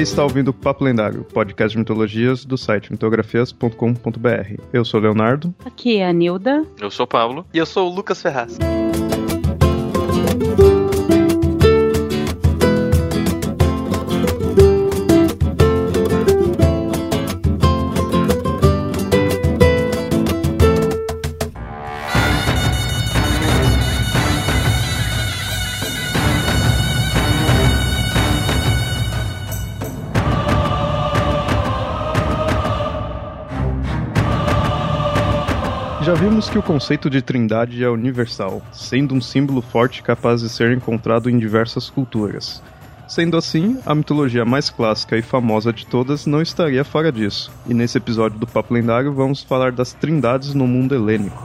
Você está ouvindo o Papo Lendário, podcast de mitologias do site mitografias.com.br. Eu sou o Leonardo. Aqui é a Nilda. Eu sou o Pablo. E eu sou o Lucas Ferraz. Vimos que o conceito de trindade é universal, sendo um símbolo forte capaz de ser encontrado em diversas culturas. Sendo assim, a mitologia mais clássica e famosa de todas não estaria fora disso. E nesse episódio do Papo Lendário vamos falar das trindades no mundo helênico.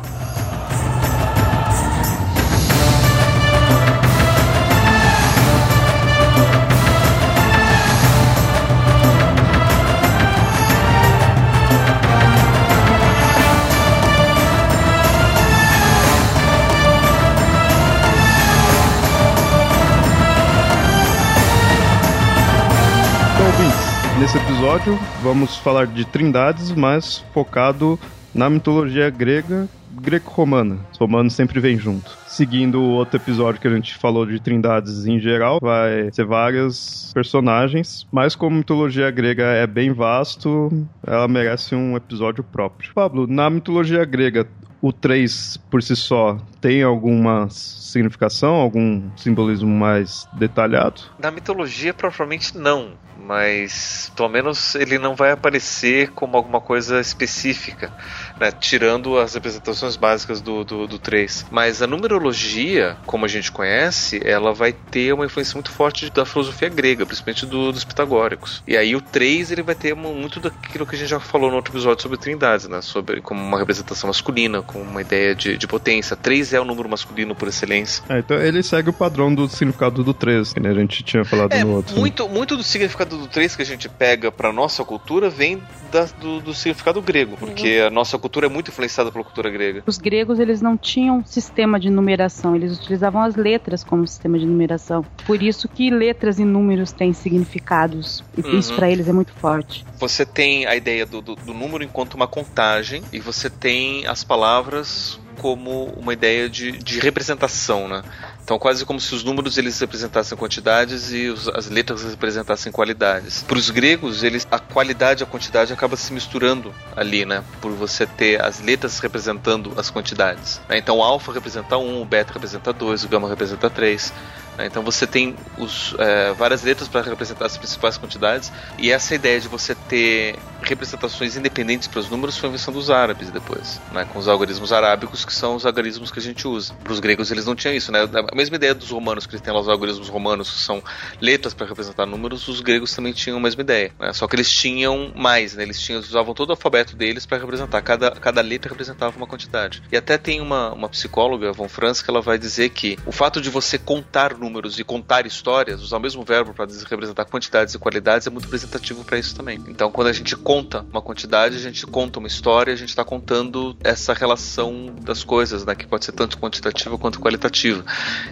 Nesse episódio vamos falar de trindades, mas focado na mitologia grega greco-romana. Os romanos sempre vêm junto. Seguindo o outro episódio que a gente falou de trindades em geral, vai ser vários personagens, mas como mitologia grega é bem vasto, ela merece um episódio próprio. Pablo, na mitologia grega, o 3 por si só tem alguma significação, algum simbolismo mais detalhado? Na mitologia, provavelmente não, mas pelo menos ele não vai aparecer como alguma coisa específica, né? tirando as representações básicas do, do, do 3. Mas a numerologia, como a gente conhece, ela vai ter uma influência muito forte da filosofia grega, principalmente do, dos pitagóricos. E aí o 3 ele vai ter muito daquilo que a gente já falou no outro episódio sobre trindades, né? sobre como uma representação masculina, com uma ideia de, de potência. 3 é o número masculino por excelência. É, então ele segue o padrão do significado do 3, que né, a gente tinha falado É, no outro. né? muito, muito do significado do 3 que a gente pega pra nossa cultura vem da- do, do significado grego, porque a nossa cultura é muito influenciada pela cultura grega. Os gregos eles não tinham sistema de numeração, eles utilizavam as letras como sistema de numeração. Por isso que letras e números têm significados. E Uhum. isso pra eles é muito forte. Você tem a ideia do, do, do número enquanto uma contagem, e você tem as palavras como uma ideia de, de representação, né? Então quase como se os números eles representassem quantidades e os- as letras representassem qualidades. Para os gregos, eles a qualidade e a quantidade acaba se misturando ali, né? Por você ter as letras representando as quantidades. né? Então o alfa representa 1, o beta representa 2, o gama representa 3. Né? Então você tem os, é, várias letras para representar as principais quantidades e essa ideia de você ter representações independentes para os números foi a invenção dos árabes depois, né? com os algarismos arábicos que são os algarismos que a gente usa. Para os gregos eles não tinham isso, né? A mesma ideia dos romanos que eles têm lá os algarismos romanos que são letras para representar números, os gregos também tinham a mesma ideia, né? só que eles tinham mais, né? Eles tinham usavam todo o alfabeto deles para representar cada cada letra representava uma quantidade. E até tem uma, uma psicóloga, Von Franz, que ela vai dizer que o fato de você contar números e contar histórias, usar o mesmo verbo para representar quantidades e qualidades é muito representativo para isso também. Então, quando a gente conta uma quantidade, a gente conta uma história, a gente está contando essa relação das coisas, né, que pode ser tanto quantitativa quanto qualitativa.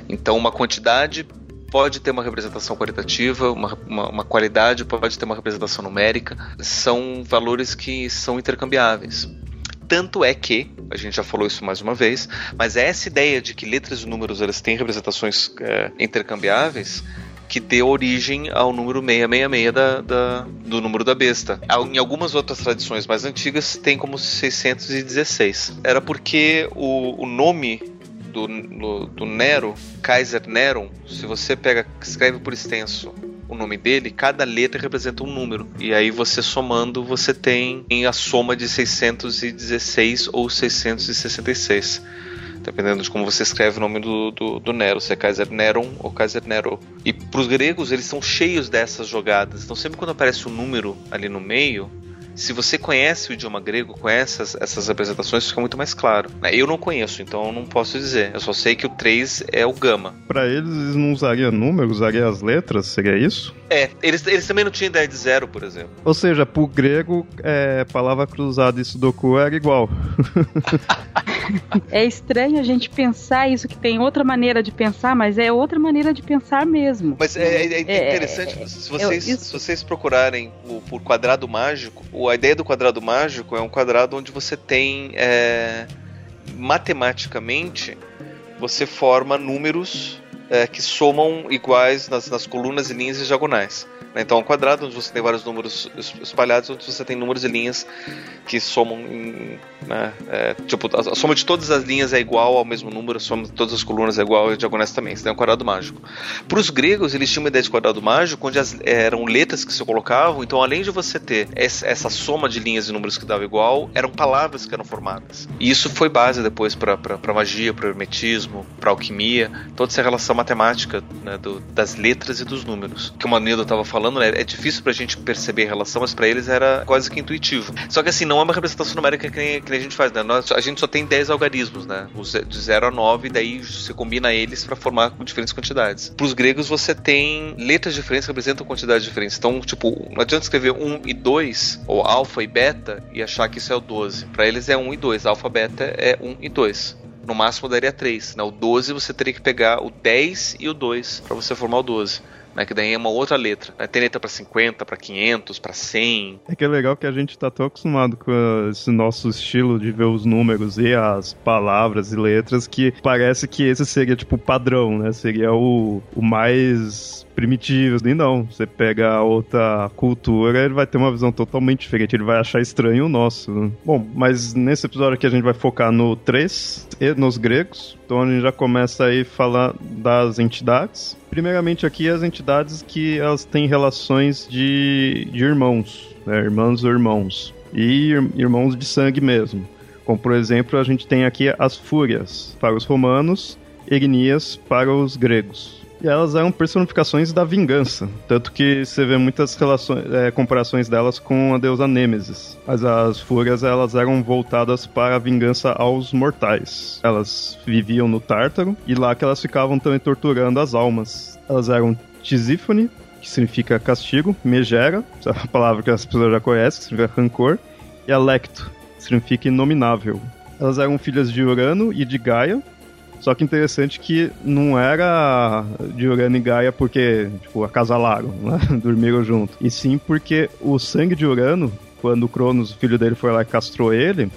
Então, uma quantidade pode ter uma representação qualitativa, uma, uma, uma qualidade pode ter uma representação numérica, são valores que são intercambiáveis. Tanto é que, a gente já falou isso mais uma vez, mas é essa ideia de que letras e números elas têm representações é, intercambiáveis que deu origem ao número 666 da, da, do número da besta. Em algumas outras tradições mais antigas tem como 616. Era porque o, o nome do, do, do Nero, Kaiser Neron, se você pega, escreve por extenso o nome dele, cada letra representa um número. E aí você somando, você tem a soma de 616 ou 666. Dependendo de como você escreve o nome do, do, do Nero, se é Kaiser Neron ou Kaiser Nero. E para os gregos, eles são cheios dessas jogadas. Então, sempre quando aparece um número ali no meio, se você conhece o idioma grego, conhece essas, essas representações, fica muito mais claro. né? Eu não conheço, então eu não posso dizer. Eu só sei que o 3 é o gama. Pra eles, eles não usariam números, usariam as letras, seria isso? É, eles, eles também não tinham ideia de zero, por exemplo. Ou seja, pro grego, é, palavra cruzada e sudoku era igual. é estranho a gente pensar isso, que tem outra maneira de pensar, mas é outra maneira de pensar mesmo. Mas é, é, é interessante, é, se, vocês, eu, se vocês procurarem o, por quadrado mágico, a ideia do quadrado mágico é um quadrado onde você tem é, matematicamente você forma números é, que somam iguais nas, nas colunas e linhas diagonais. Então, um quadrado onde você tem vários números espalhados, onde você tem números e linhas que somam em, né? é, tipo, a soma de todas as linhas é igual ao mesmo número, a soma de todas as colunas é igual e diagonais também. Você tem um quadrado mágico. Para os gregos, eles tinham uma ideia de quadrado mágico, onde as, eram letras que se colocavam, então além de você ter essa, soma de linhas e números que dava igual, eram palavras que eram formadas. E isso foi base depois para magia, para hermetismo, para alquimia, toda essa relação matemática né, do, das letras e dos números. Que o Manildo estava falando, né, é difícil para a gente perceber a relação, mas para eles era quase que intuitivo. Só que assim, não é uma representação numérica que nem, que nem a gente faz, né? Nós, a gente só tem 10 algarismos, né? De 0 a 9, daí você combina eles para formar diferentes quantidades. Para os gregos, você tem letras diferentes que representam quantidades diferentes. Então, tipo, não adianta escrever 1 e 2, ou alfa e beta, e achar que isso é o 12. Para eles é 1 e 2. Alfa beta é 1 e 2 no máximo daria 3. Né? O 12 você teria que pegar o 10 e o 2 para você formar o 12 né? Que daí é uma outra letra. Né? Tem letra para 50, para 500, para 100. É que é legal que a gente tá tão acostumado com esse nosso estilo de ver os números e as palavras e letras que parece que esse seria tipo o padrão, né? Seria o, o mais primitivos, nem não. Você pega outra cultura, ele vai ter uma visão totalmente diferente, ele vai achar estranho o nosso. Bom, mas nesse episódio aqui a gente vai focar no 3 e nos gregos. Então a gente já começa aí falar das entidades. Primeiramente aqui as entidades que elas têm relações de, de irmãos, né? irmãos ou irmãos. E irmãos de sangue mesmo. Como por exemplo, a gente tem aqui as fúrias para os romanos, Erinias para os gregos. E elas eram personificações da vingança. Tanto que você vê muitas relações, é, comparações delas com a deusa Nêmesis. Mas as fúrias elas eram voltadas para a vingança aos mortais. Elas viviam no Tártaro e lá que elas ficavam também torturando as almas. Elas eram Tisífone, que significa castigo, Megera, é a palavra que as pessoas já conhecem, que significa rancor, e Alecto, que significa inominável. Elas eram filhas de Urano e de Gaia, só que interessante que não era de Urano e Gaia porque, tipo, acasalaram, né? dormiram junto. E sim porque o sangue de Urano, quando o Cronos, o filho dele, foi lá e castrou ele,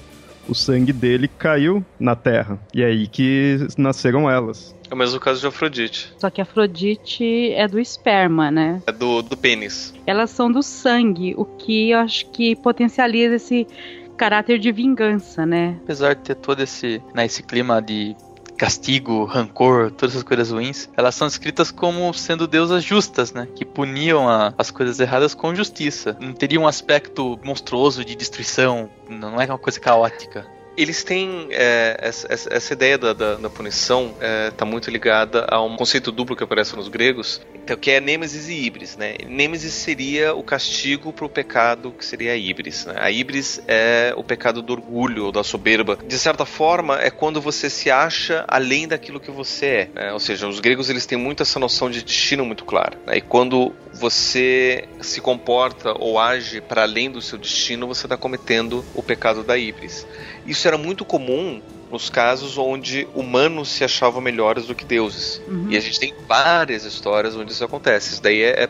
o sangue dele caiu na Terra. E é aí que nasceram elas. É o mesmo caso de Afrodite. Só que Afrodite é do esperma, né? É do, do pênis. Elas são do sangue, o que eu acho que potencializa esse caráter de vingança, né? Apesar de ter todo esse, né, esse clima de castigo, rancor, todas essas coisas ruins, elas são escritas como sendo deusas justas, né? Que puniam a, as coisas erradas com justiça. Não teria um aspecto monstruoso de destruição, não é uma coisa caótica eles têm é, essa, essa, ideia da, da, da punição está é, muito ligada a um conceito duplo que aparece nos gregos, então, que é Nêmesis e Ibris. Né? Nêmesis seria o castigo para o pecado que seria a Ibris. Né? A Ibris é o pecado do orgulho ou da soberba. De certa forma, é quando você se acha além daquilo que você é. Né? Ou seja, os gregos eles têm muito essa noção de destino muito clara. Né? E quando você se comporta ou age para além do seu destino, você está cometendo o pecado da Ibris. Isso era muito comum nos casos onde humanos se achavam melhores do que deuses. Uhum. E a gente tem várias histórias onde isso acontece. Isso daí é, é,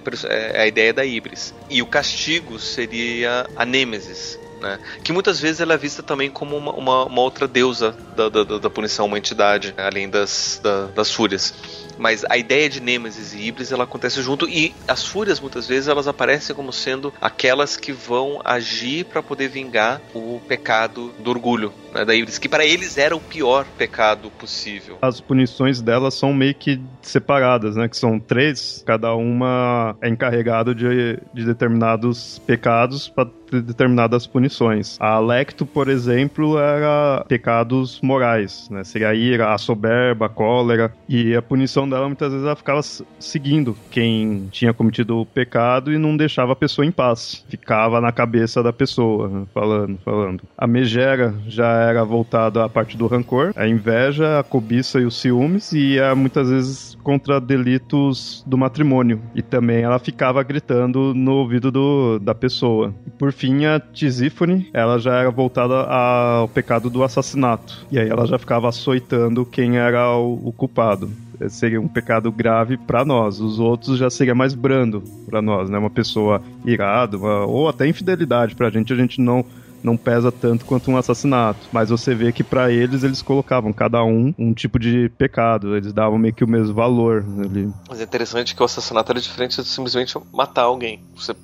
é a ideia da Ibris. E o castigo seria a Nêmesis. Né? Que muitas vezes ela é vista também como uma, uma, uma outra deusa da, da, da, punição, uma entidade, além das, da, das fúrias. Mas a ideia de Nêmesis e Ibris ela acontece junto e as fúrias muitas vezes elas aparecem como sendo aquelas que vão agir para poder vingar o pecado do orgulho né, da Ibris, que para eles era o pior pecado possível. As punições delas são meio que separadas, né? Que são três, cada uma é encarregado de, de determinados pecados para determinadas punições. A Lecto, por exemplo, era pecados morais, né? Seria a ira, a soberba, a cólera, e a punição dela muitas vezes ela ficava seguindo quem tinha cometido o pecado e não deixava a pessoa em paz. Ficava na cabeça da pessoa, né? falando, falando. A Megera já era voltada à parte do rancor, a inveja, a cobiça e os ciúmes, e é muitas vezes contra delitos do matrimônio. E também ela ficava gritando no ouvido do, da pessoa. E por fim, a Tisífone, ela já era voltada ao pecado do assassinato. E aí ela já ficava açoitando quem era o, o culpado seria um pecado grave para nós. Os outros já seria mais brando para nós, né? Uma pessoa irada, ou até infidelidade pra gente, a gente não não pesa tanto quanto um assassinato. Mas você vê que para eles eles colocavam cada um um tipo de pecado, eles davam meio que o mesmo valor ali. Mas é interessante que o assassinato era diferente de simplesmente matar alguém. Você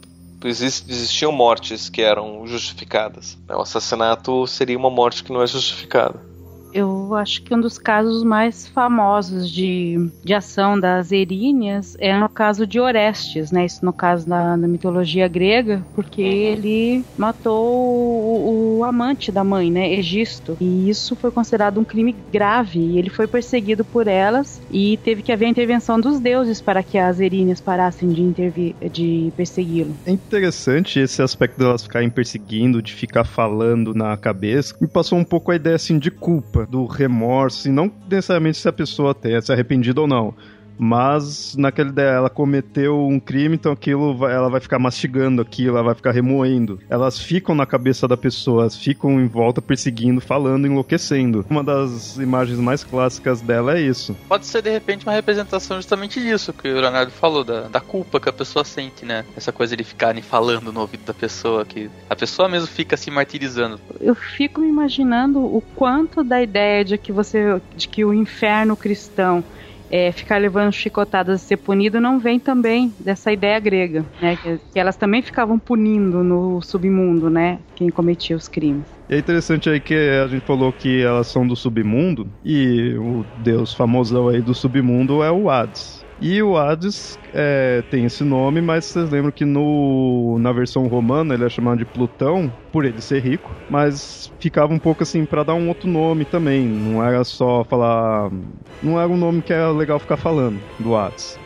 existiam mortes que eram justificadas. O assassinato seria uma morte que não é justificada eu acho que um dos casos mais famosos de, de ação das eríneas é no caso de Orestes, né? Isso no caso da, da mitologia grega, porque ele matou o, o, amante da mãe, né? Egisto. E isso foi considerado um crime grave. E ele foi perseguido por elas e teve que haver a intervenção dos deuses para que as eríneas parassem de, intervir, de persegui-lo. É interessante esse aspecto delas ficarem perseguindo, de ficar falando na cabeça. Me passou um pouco a ideia assim de culpa do remorso, e não necessariamente se a pessoa tenha se arrependido ou não, mas naquela ideia ela cometeu um crime, então aquilo vai, ela vai ficar mastigando aquilo, ela vai ficar remoendo. Elas ficam na cabeça da pessoa, ficam em volta perseguindo, falando, enlouquecendo. Uma das imagens mais clássicas dela é isso. Pode ser de repente uma representação justamente disso que o Leonardo falou, da, da culpa que a pessoa sente, né? Essa coisa de ficarem falando no ouvido da pessoa, que a pessoa mesmo fica se martirizando. Eu fico me imaginando o quanto da ideia de que você de que o inferno cristão é, ficar levando chicotadas e ser punido não vem também dessa ideia grega, né? Que, que, elas também ficavam punindo no submundo, né? Quem cometia os crimes. é interessante aí que a gente falou que elas são do submundo e o deus famosão aí do submundo é o Hades. E o Hades é, tem esse nome, mas vocês lembram que no, na versão romana ele é chamado de Plutão, por ele ser rico, mas ficava um pouco assim para dar um outro nome também. Não era só falar. Não era um nome que era legal ficar falando do Hades.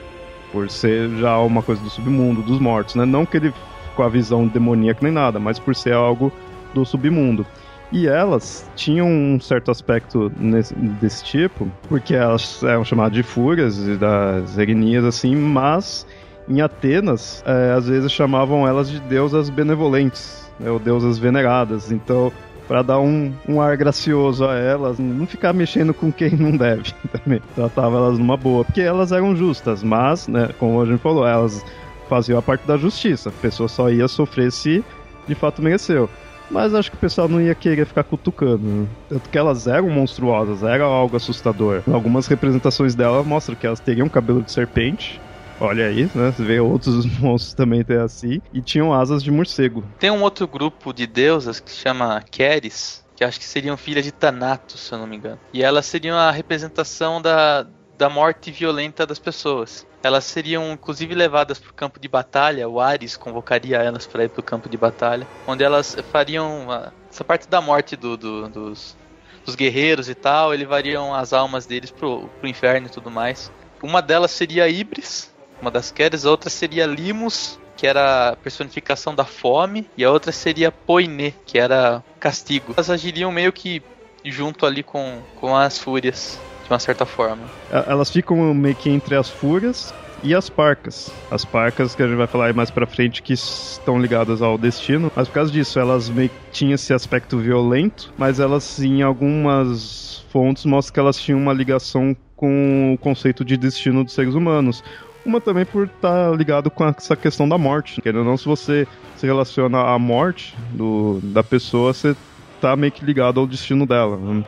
Por ser já uma coisa do submundo, dos mortos, né? Não que ele com a visão demoníaca nem nada, mas por ser algo do submundo. E elas tinham um certo aspecto nesse, desse tipo, porque elas eram chamadas de fúrias e das erinias, assim, mas em Atenas, é, às vezes chamavam elas de deusas benevolentes, né, ou deusas veneradas. Então, para dar um, um ar gracioso a elas, não ficar mexendo com quem não deve também. Tratava elas numa boa, porque elas eram justas, mas, né, como a gente falou, elas faziam a parte da justiça. A pessoa só ia sofrer se de fato mereceu. Mas acho que o pessoal não ia querer ficar cutucando. Né? Tanto que elas eram monstruosas, era algo assustador. Algumas representações dela mostram que elas teriam cabelo de serpente. Olha aí, né? Você vê outros monstros também ter assim. E tinham asas de morcego. Tem um outro grupo de deusas que se chama Keres, que acho que seriam filhas de Thanatos, se eu não me engano. E elas seriam a representação da, da morte violenta das pessoas. Elas seriam inclusive levadas para o campo de batalha, o Ares convocaria elas para ir para o campo de batalha, onde elas fariam a, essa parte da morte do, do, dos, dos guerreiros e tal, levariam as almas deles pro, pro inferno e tudo mais. Uma delas seria Ibris, uma das Keres, a outra seria Limos, que era a personificação da fome, e a outra seria Poiné, que era castigo. Elas agiriam meio que junto ali com, com as fúrias de uma certa forma. Elas ficam meio que entre as fúrias e as parcas. As parcas que a gente vai falar mais pra frente que estão ligadas ao destino, mas por causa disso elas meio que tinham esse aspecto violento, mas elas em algumas fontes mostram que elas tinham uma ligação com o conceito de destino dos seres humanos. Uma também por estar tá ligado com essa questão da morte. Querendo ou não, se você se relaciona à morte do, da pessoa, você tá meio que ligado ao destino dela. Né?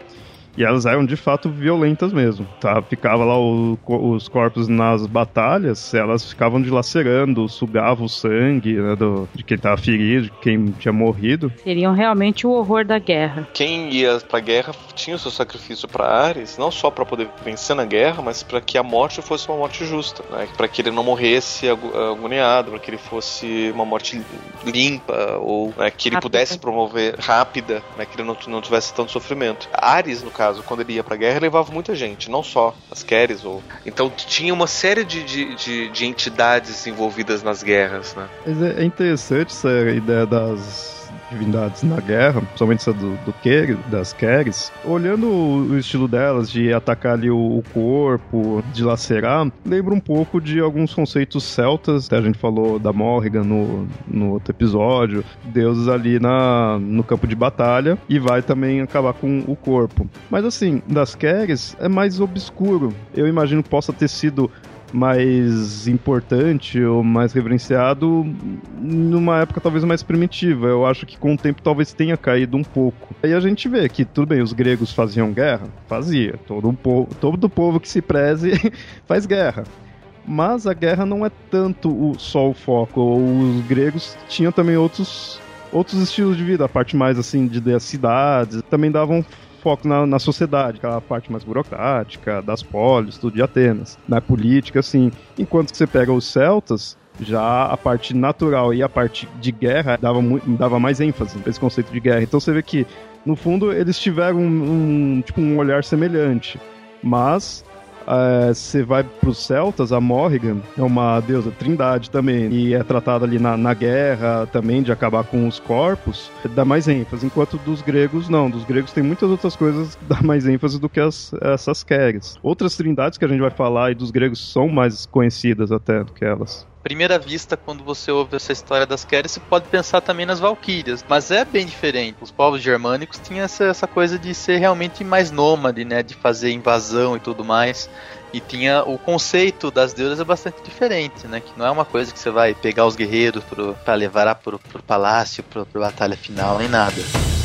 E elas eram de fato violentas mesmo. Tá? Ficava lá o, os corpos nas batalhas, elas ficavam dilacerando, sugavam o sangue né, do, de quem estava ferido, de quem tinha morrido. Seriam realmente o horror da guerra. Quem ia pra guerra tinha o seu sacrifício para Ares, não só para poder vencer na guerra, mas para que a morte fosse uma morte justa, né? para que ele não morresse agoniado, para que ele fosse uma morte limpa, ou né, que ele rápida. pudesse promover rápida, né, que ele não, não tivesse tanto sofrimento. Ares, no caso, caso, quando ele ia pra guerra, levava muita gente, não só as Keres ou. Então tinha uma série de, de, de, de entidades envolvidas nas guerras, né? Mas é, é interessante essa ideia das divindades na guerra, principalmente essa do, do Ker, das Keres, olhando o, o, estilo delas de atacar ali o, o, corpo, de lacerar, lembra um pouco de alguns conceitos celtas, até a gente falou da Morrigan no, no outro episódio, deuses ali na, no campo de batalha, e vai também acabar com o corpo. Mas assim, das Keres é mais obscuro. Eu imagino que possa ter sido mais importante ou mais reverenciado numa época talvez mais primitiva. Eu acho que com o tempo talvez tenha caído um pouco. Aí a gente vê que, tudo bem, os gregos faziam guerra? Fazia. Todo, um povo, todo povo que se preze faz guerra. Mas a guerra não é tanto o, só o foco. Os gregos tinham também outros, outros estilos de vida. A parte mais assim de das cidades também davam foco na, na sociedade, aquela parte mais burocrática, das polis, tudo de Atenas. Na política, assim. Enquanto que você pega os celtas, já a parte natural e a parte de guerra dava, dava mais ênfase nesse conceito de guerra. Então você vê que, no fundo, eles tiveram um, um tipo, um olhar semelhante. Mas é, você vai para os celtas, a Morrigan é uma deusa trindade também, e é tratada ali na, na guerra também, de acabar com os corpos, dá mais ênfase, enquanto dos gregos não, dos gregos tem muitas outras coisas que dá mais ênfase do que as, essas Keres. Outras trindades que a gente vai falar e dos gregos são mais conhecidas até do que elas primeira vista, quando você ouve essa história das Keres, você pode pensar também nas Valquírias, mas é bem diferente. Os povos germânicos tinham essa, essa coisa de ser realmente mais nômade, né, de fazer invasão e tudo mais. E tinha o conceito das deusas é bastante diferente, né? Que não é uma coisa que você vai pegar os guerreiros para levar pro, pro palácio, pro, pro batalha final, nem nada.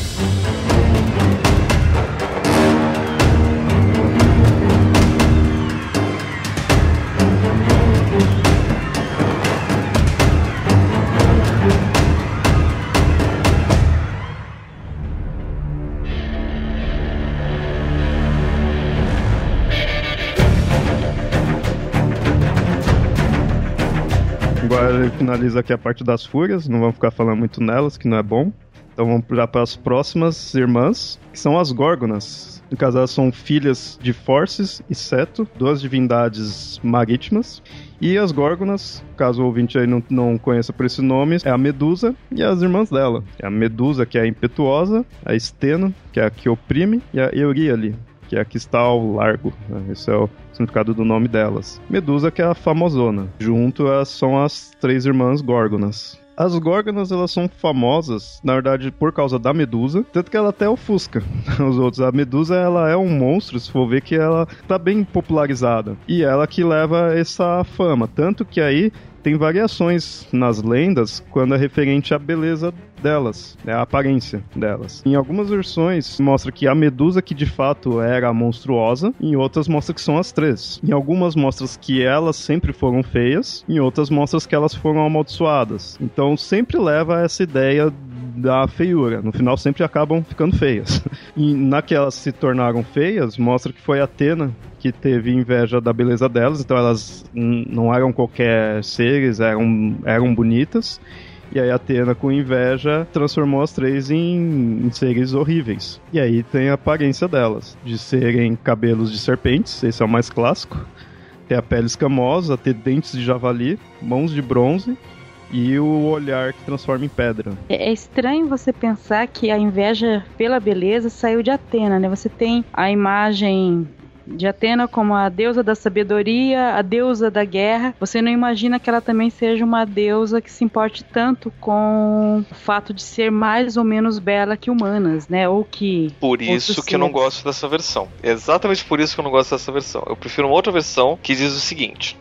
Finaliza aqui a parte das fúrias, não vamos ficar falando muito nelas, que não é bom. Então vamos para as próximas irmãs, que são as Górgonas. No caso, elas são filhas de Forces e Seto, duas divindades marítimas. E as Górgonas, caso o ouvinte aí não, não conheça por esse nome, é a Medusa e as irmãs dela. É a Medusa, que é a impetuosa, a Esteno, que é a que oprime, e a Euríale, que é a que está ao largo. Né? É significado do nome delas. Medusa, que é a famosona. Junto a, são as três irmãs Górgonas. As Górgonas, elas são famosas, na verdade, por causa da Medusa, tanto que ela até ofusca os outros. A Medusa, ela é um monstro, se for ver que ela tá bem popularizada. E ela que leva essa fama, tanto que aí tem variações nas lendas quando é referente à beleza delas, né, a aparência delas. Em algumas versões mostra que a Medusa que de fato era monstruosa, em outras mostra que são as três. Em algumas mostras que elas sempre foram feias, em outras mostras que elas foram amaldiçoadas. Então sempre leva essa ideia da feiura. No final sempre acabam ficando feias. E naquelas se tornaram feias, mostra que foi Atena que teve inveja da beleza delas, então elas não eram qualquer seres, eram, eram bonitas. E aí Atena, com inveja, transformou as três em, em, seres horríveis. E aí tem a aparência delas, de serem cabelos de serpentes, esse é o mais clássico. Ter a pele escamosa, ter dentes de javali, mãos de bronze e o olhar que transforma em pedra. É, é estranho você pensar que a inveja pela beleza saiu de Atena, né? Você tem a imagem de Atena como a deusa da sabedoria, a deusa da guerra, você não imagina que ela também seja uma deusa que se importe tanto com o fato de ser mais ou menos bela que humanas, né? Ou que. Por isso que eu não gosto dessa versão. Exatamente por isso que eu não gosto dessa versão. Eu prefiro uma outra versão que diz o seguinte: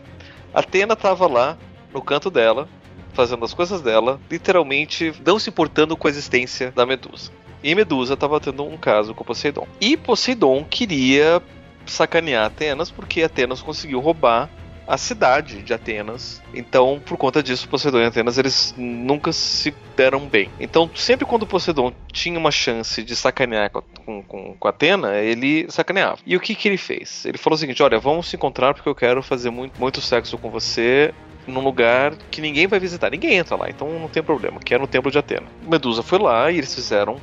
Atena estava lá no canto dela, fazendo as coisas dela, literalmente não se importando com a existência da Medusa. E Medusa estava tendo um caso com Poseidon. E Poseidon queria sacanear Atenas porque Atenas conseguiu roubar a cidade de Atenas. Então, por conta disso, Poseidon e Atenas eles nunca se deram bem. Então, sempre quando Poseidon tinha uma chance de sacanear com, com, com Atena, ele sacaneava. E o que, que ele fez? Ele falou o seguinte: Olha, vamos se encontrar porque eu quero fazer muito, muito sexo com você num lugar que ninguém vai visitar. Ninguém entra lá, então não tem problema, que é no templo de Atena. Medusa foi lá e eles fizeram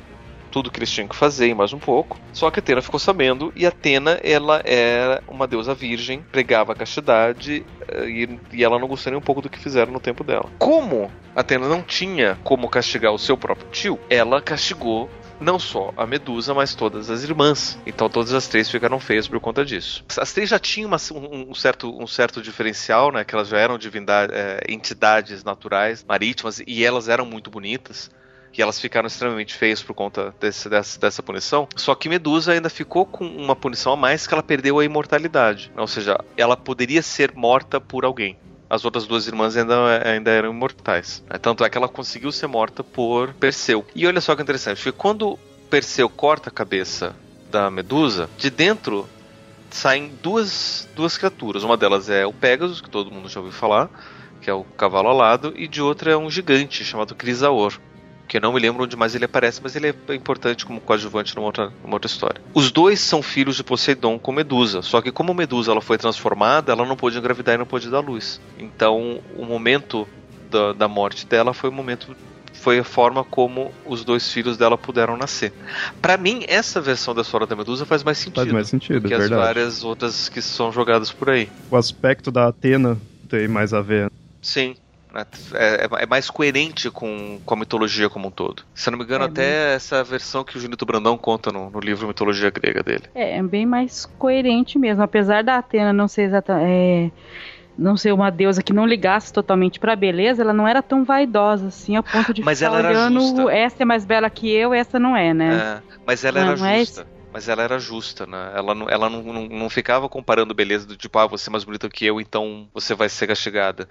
tudo que eles tinham que fazer e mais um pouco. Só que Atena ficou sabendo e Atena ela era uma deusa virgem, pregava a castidade eh, e, e ela não gostou nem um pouco do que fizeram no tempo dela. Como Atena não tinha como castigar o seu próprio tio, ela castigou não só a Medusa, mas todas as irmãs. Então todas as três ficaram feias por conta disso. As três já tinham uma, um, um, certo, um certo diferencial, né? Que elas já eram divindade, é, entidades naturais, marítimas, e elas eram muito bonitas que elas ficaram extremamente feias por conta desse, dessa, dessa, punição. Só que Medusa ainda ficou com uma punição a mais que ela perdeu a imortalidade. Ou seja, ela poderia ser morta por alguém. As outras duas irmãs ainda, ainda eram imortais. Tanto é que ela conseguiu ser morta por Perseu. E olha só que interessante, porque quando Perseu corta a cabeça da Medusa, de dentro saem duas, duas criaturas. Uma delas é o Pegasus, que todo mundo já ouviu falar, que é o cavalo alado, e de outra é um gigante chamado Crisaor que eu não me lembro onde mais ele aparece, mas ele é importante como coadjuvante numa outra, numa outra história. Os dois são filhos de Poseidon com Medusa, só que como Medusa ela foi transformada, ela não pôde engravidar e não pôde dar luz. Então, o momento da, da morte dela foi o momento foi a forma como os dois filhos dela puderam nascer. Para mim, essa versão da história da Medusa faz mais sentido. Faz mais sentido, que é as várias outras que são jogadas por aí. O aspecto da Atena tem mais a ver. Sim? É, é, mais coerente com, com a mitologia como um todo. Se eu não me engano, é até bem... essa versão que o Junito Brandão conta no, no, livro Mitologia Grega dele. É, é bem mais coerente mesmo. Apesar da Atena não ser exatamente. É, não ser uma deusa que não ligasse totalmente pra beleza, ela não era tão vaidosa assim, a ponto de mas ficar olhando essa é mais bela que eu, essa não é, né? É, mas ela não, era não justa. mas ela era justa, né? Ela, não, ela não, não, não ficava comparando beleza do tipo, ah, você é mais bonita que eu, então você vai ser castigada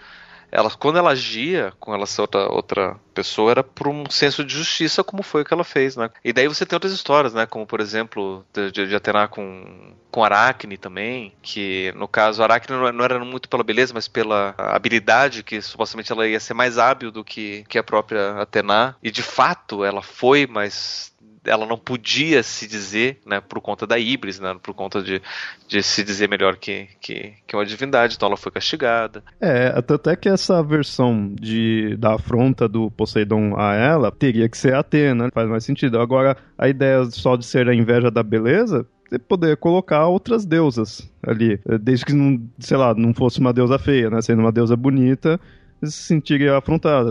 ela, quando ela agia com essa outra, outra pessoa, era por um senso de justiça, como foi o que ela fez, né? E daí você tem outras histórias, né? Como, por exemplo, de, de Atena com, com Aracne também, que, no caso, Aracne não era muito pela beleza, mas pela habilidade, que supostamente ela ia ser mais hábil do que, que a própria Atena. E, de fato, ela foi, mas ela não podia se dizer, né, por conta da Ibris, né, por conta de, de se dizer melhor que, que, que uma divindade, então ela foi castigada. É, tanto é que essa versão de, da afronta do Poseidon a ela teria que ser Atena, faz mais sentido. Agora, a ideia só de ser a inveja da beleza, você poder colocar outras deusas ali, desde que não, sei lá, não fosse uma deusa feia, né, sendo uma deusa bonita, se sentiria afrontada.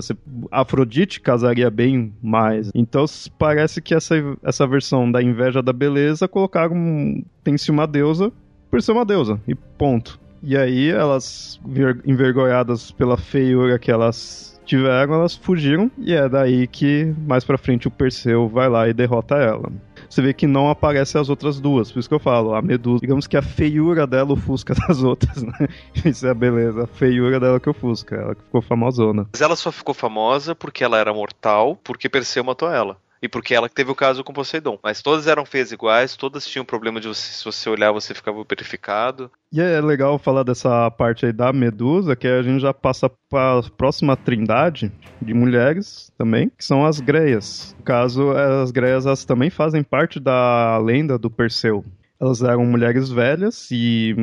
Afrodite casaria bem mais. Então parece que essa, essa versão da inveja da beleza colocaram tem-se uma deusa por ser uma deusa. E ponto. E aí elas, envergonhadas pela feiura que elas tiveram, elas fugiram. E é daí que mais pra frente o Perseu vai lá e derrota ela você vê que não aparece as outras duas. Por isso que eu falo, a Medusa, digamos que a feiura dela ofusca das outras, né? Isso é a beleza, a feiura dela que ofusca, ela que ficou famosona. Mas ela só ficou famosa porque ela era mortal, porque Perseu matou ela e porque ela que teve o caso com Poseidon. Mas todas eram feias iguais, todas tinham problema de você, se você olhar, você ficava verificado. E é legal falar dessa parte aí da Medusa, que a gente já passa para a próxima trindade de mulheres também, que são as Greias. No caso, as Greias elas também fazem parte da lenda do Perseu. Elas eram mulheres velhas e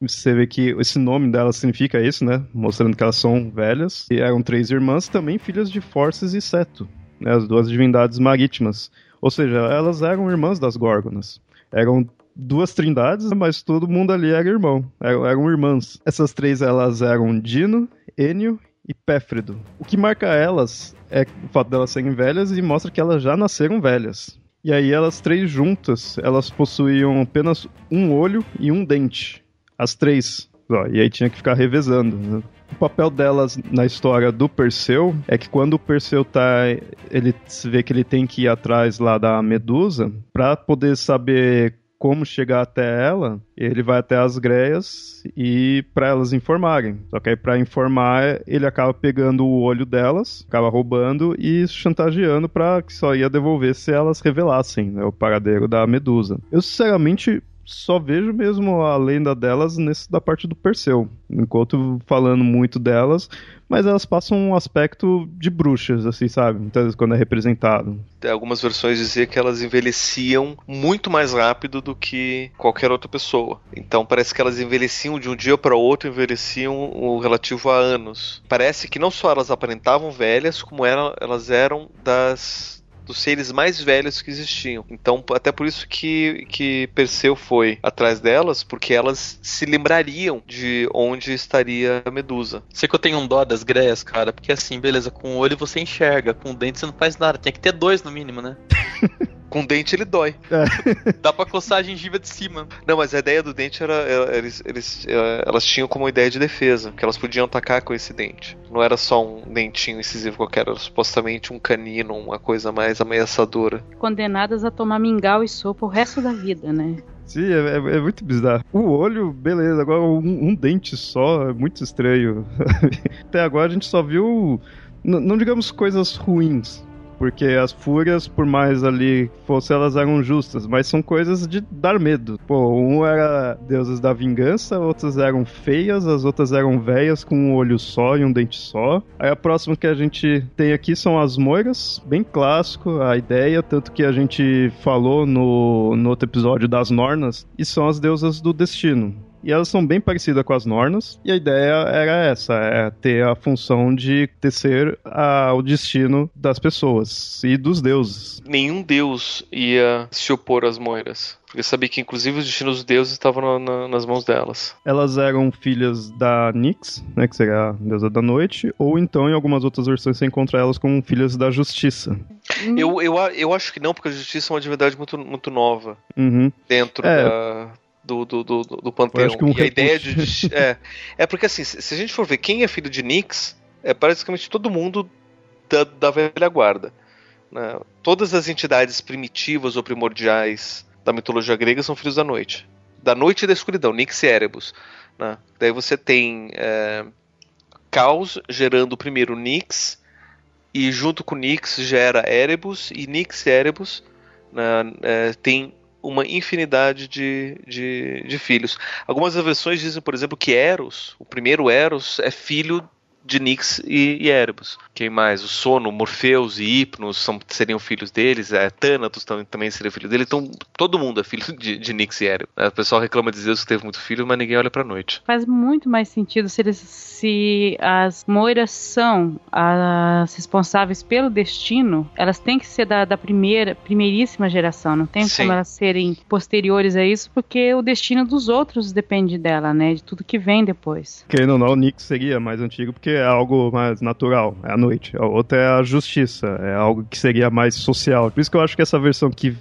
você vê que esse nome delas significa isso, né? Mostrando que elas são velhas. E eram três irmãs, também filhas de Forces e Seto né, as duas divindades marítimas. Ou seja, elas eram irmãs das Górgonas. Eram duas trindades, mas todo mundo ali era irmão, eram, eram irmãs. Essas três elas eram Dino, Enio e Péfredo. O que marca elas é o fato delas serem velhas e mostra que elas já nasceram velhas. E aí elas três juntas, elas possuíam apenas um olho e um dente. As três. Ó, e aí tinha que ficar revezando. Né? O papel delas na história do Perseu é que quando o Perseu tá. Ele se vê que ele tem que ir atrás lá da Medusa para poder saber como chegar até ela, ele vai até as greias e para elas informarem. Só que aí para informar, ele acaba pegando o olho delas, acaba roubando e chantageando para que só ia devolver se elas revelassem né, o paradeiro da Medusa. Eu sinceramente só vejo mesmo a lenda delas nesse da parte do Perseu. Enquanto falando muito delas, mas elas passam um aspecto de bruxas, assim, sabe? Muitas vezes quando é representado. Algumas versões diziam que elas envelheciam muito mais rápido do que qualquer outra pessoa. Então parece que elas envelheciam de um dia para outro, envelheciam o relativo a anos. Parece que não só elas aparentavam velhas, como elas eram das dos seres mais velhos que existiam. Então, até por isso que, que Perseu foi atrás delas, porque elas se lembrariam de onde estaria a Medusa. Sei que eu tenho um dó das greias, cara, porque assim, beleza, com o olho você enxerga, com o dente você não faz nada. Tinha que ter dois no mínimo, né? Com dente ele dói. É. Dá pra coçar a gengiva de cima. Não, mas a ideia do dente era. Eles, eles, é, elas tinham como ideia de defesa, que elas podiam atacar com esse dente. Não era só um dentinho incisivo qualquer, era supostamente um canino, uma coisa mais ameaçadora. Condenadas a tomar mingau e sopa o resto da vida, né? Sim, é, é, é, muito bizarro. O olho, beleza, agora um, um dente só é muito estranho. Até agora a gente só viu, não digamos coisas ruins, porque as fúrias, por mais ali fosse, elas eram justas, mas são coisas de dar medo. Pô, um era deuses da vingança, outras eram feias, as outras eram velhas com um olho só e um dente só. Aí a próxima que a gente tem aqui são as moiras, bem clássico a ideia, tanto que a gente falou no, no outro episódio das Nornas, e são as deusas do destino e elas são bem parecidas com as Nornas. E a ideia era essa: é ter a função de tecer a, o destino das pessoas e dos deuses. Nenhum deus ia se opor às Moiras. Porque sabia que, inclusive, os destinos dos deuses estavam na, na, nas mãos delas. Elas eram filhas da Nyx, né, que seria a deusa da noite, ou então, em algumas outras versões, você encontra elas como filhas da justiça. Eu, eu, eu acho que não, porque a justiça é uma divindade muito, muito nova uhum. dentro é. da do, do, do, do Panteão. Um e a ideia de. É, é porque assim, se a gente for ver quem é filho de Nix, é praticamente todo mundo da, da velha guarda. Né? Todas as entidades primitivas ou primordiais da mitologia grega são filhos da noite. Da noite e da escuridão, Nix e Erebus. Né? Daí você tem é, Caos gerando primeiro Nix, e junto com Nix gera Erebus, e Nix e Erebus né, é, tem uma infinidade de, de, de filhos. Algumas versões dizem, por exemplo, que Eros, o primeiro Eros, é filho de Nix e, e Erebus. Quem mais? O Sono, Morpheus e Hipnos são, seriam filhos deles, é, Thanatos também, também seria filho dele, então todo mundo é filho de, de Nix e Erebus. O pessoal reclama de Zeus que teve muito filho, mas ninguém olha pra noite. Faz muito mais sentido se, eles, se as Moiras são as responsáveis pelo destino, elas têm que ser da, da primeira, primeiríssima geração, não tem Sim. como elas serem posteriores a isso, porque o destino dos outros depende dela, né, de tudo que vem depois. Querendo ou não, o Nix seria mais antigo, porque é algo mais natural, é a noite. A outra é a justiça, é algo que seria mais social. Por isso que eu acho que essa versão que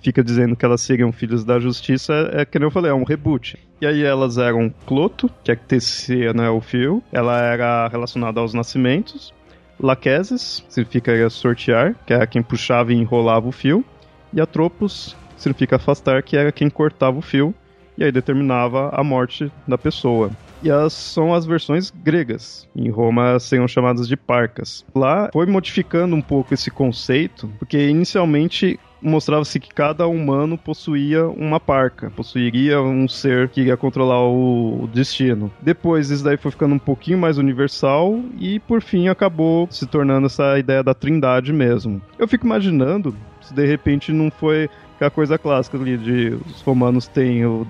fica dizendo que elas seriam filhos da justiça é, que eu falei, é um reboot. E aí elas eram Cloto, que é que tecia né, o fio, ela era relacionada aos nascimentos. Laqueses, significa sortear, que era quem puxava e enrolava o fio. E Atropos, significa afastar, que era quem cortava o fio e aí determinava a morte da pessoa e as são as versões gregas. Em Roma seriam chamadas de parcas. Lá foi modificando um pouco esse conceito, porque inicialmente mostrava-se que cada humano possuía uma parca, possuiria um ser que ia controlar o, destino. Depois isso daí foi ficando um pouquinho mais universal e por fim acabou se tornando essa ideia da trindade mesmo. Eu fico imaginando se de repente não foi a coisa clássica ali de os romanos têm o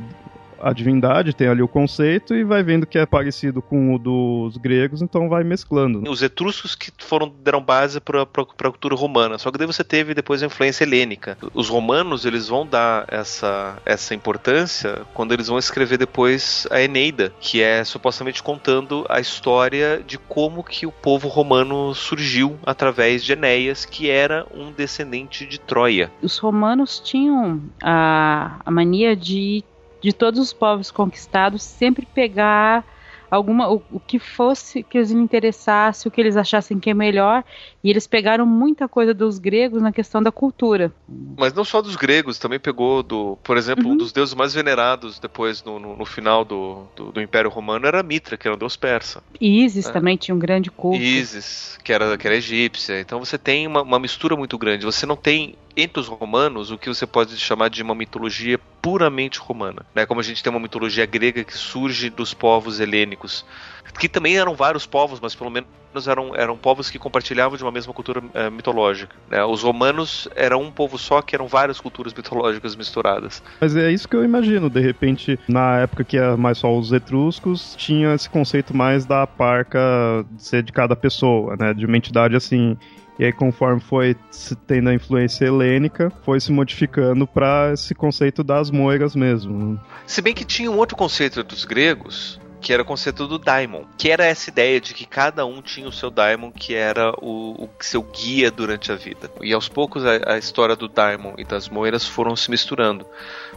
a divindade, tem ali o conceito e vai vendo que é parecido com o dos gregos, então vai mesclando. Os etruscos que foram deram base para a cultura romana, só que daí você teve depois a influência helênica. Os romanos eles vão dar essa, essa importância quando eles vão escrever depois a Eneida, que é supostamente contando a história de como que o povo romano surgiu através de Enéas, que era um descendente de Troia. Os romanos tinham a, a mania de de todos os povos conquistados sempre pegar alguma o, o, que fosse que eles interessasse, o que eles achassem que é melhor, e eles pegaram muita coisa dos gregos na questão da cultura. Mas não só dos gregos, também pegou do, por exemplo, uhum. um dos deuses mais venerados depois no, no, no final do, do, do, Império Romano era Mitra, que era um deus persa. Isis é. também tinha um grande culto. Isis, que era que era egípcia. Então você tem uma, uma mistura muito grande. Você não tem entre os romanos o que você pode chamar de uma mitologia puramente romana, né? Como a gente tem uma mitologia grega que surge dos povos helênicos, que também eram vários povos, mas pelo menos eram, eram povos que compartilhavam de uma mesma cultura é, mitológica. Né? Os romanos eram um povo só que eram várias culturas mitológicas misturadas. Mas é isso que eu imagino. De repente, na época que era mais só os etruscos, tinha esse conceito mais da parca ser de cada pessoa, né? De uma entidade assim E aí, conforme foi tendo a influência helênica, foi se modificando para esse conceito das moiras mesmo. Se bem que tinha um outro conceito dos gregos, que era o conceito do daimon, que era essa ideia de que cada um tinha o seu daimon, que era o, o seu guia durante a vida. E aos poucos a, a, história do daimon e das moiras foram se misturando,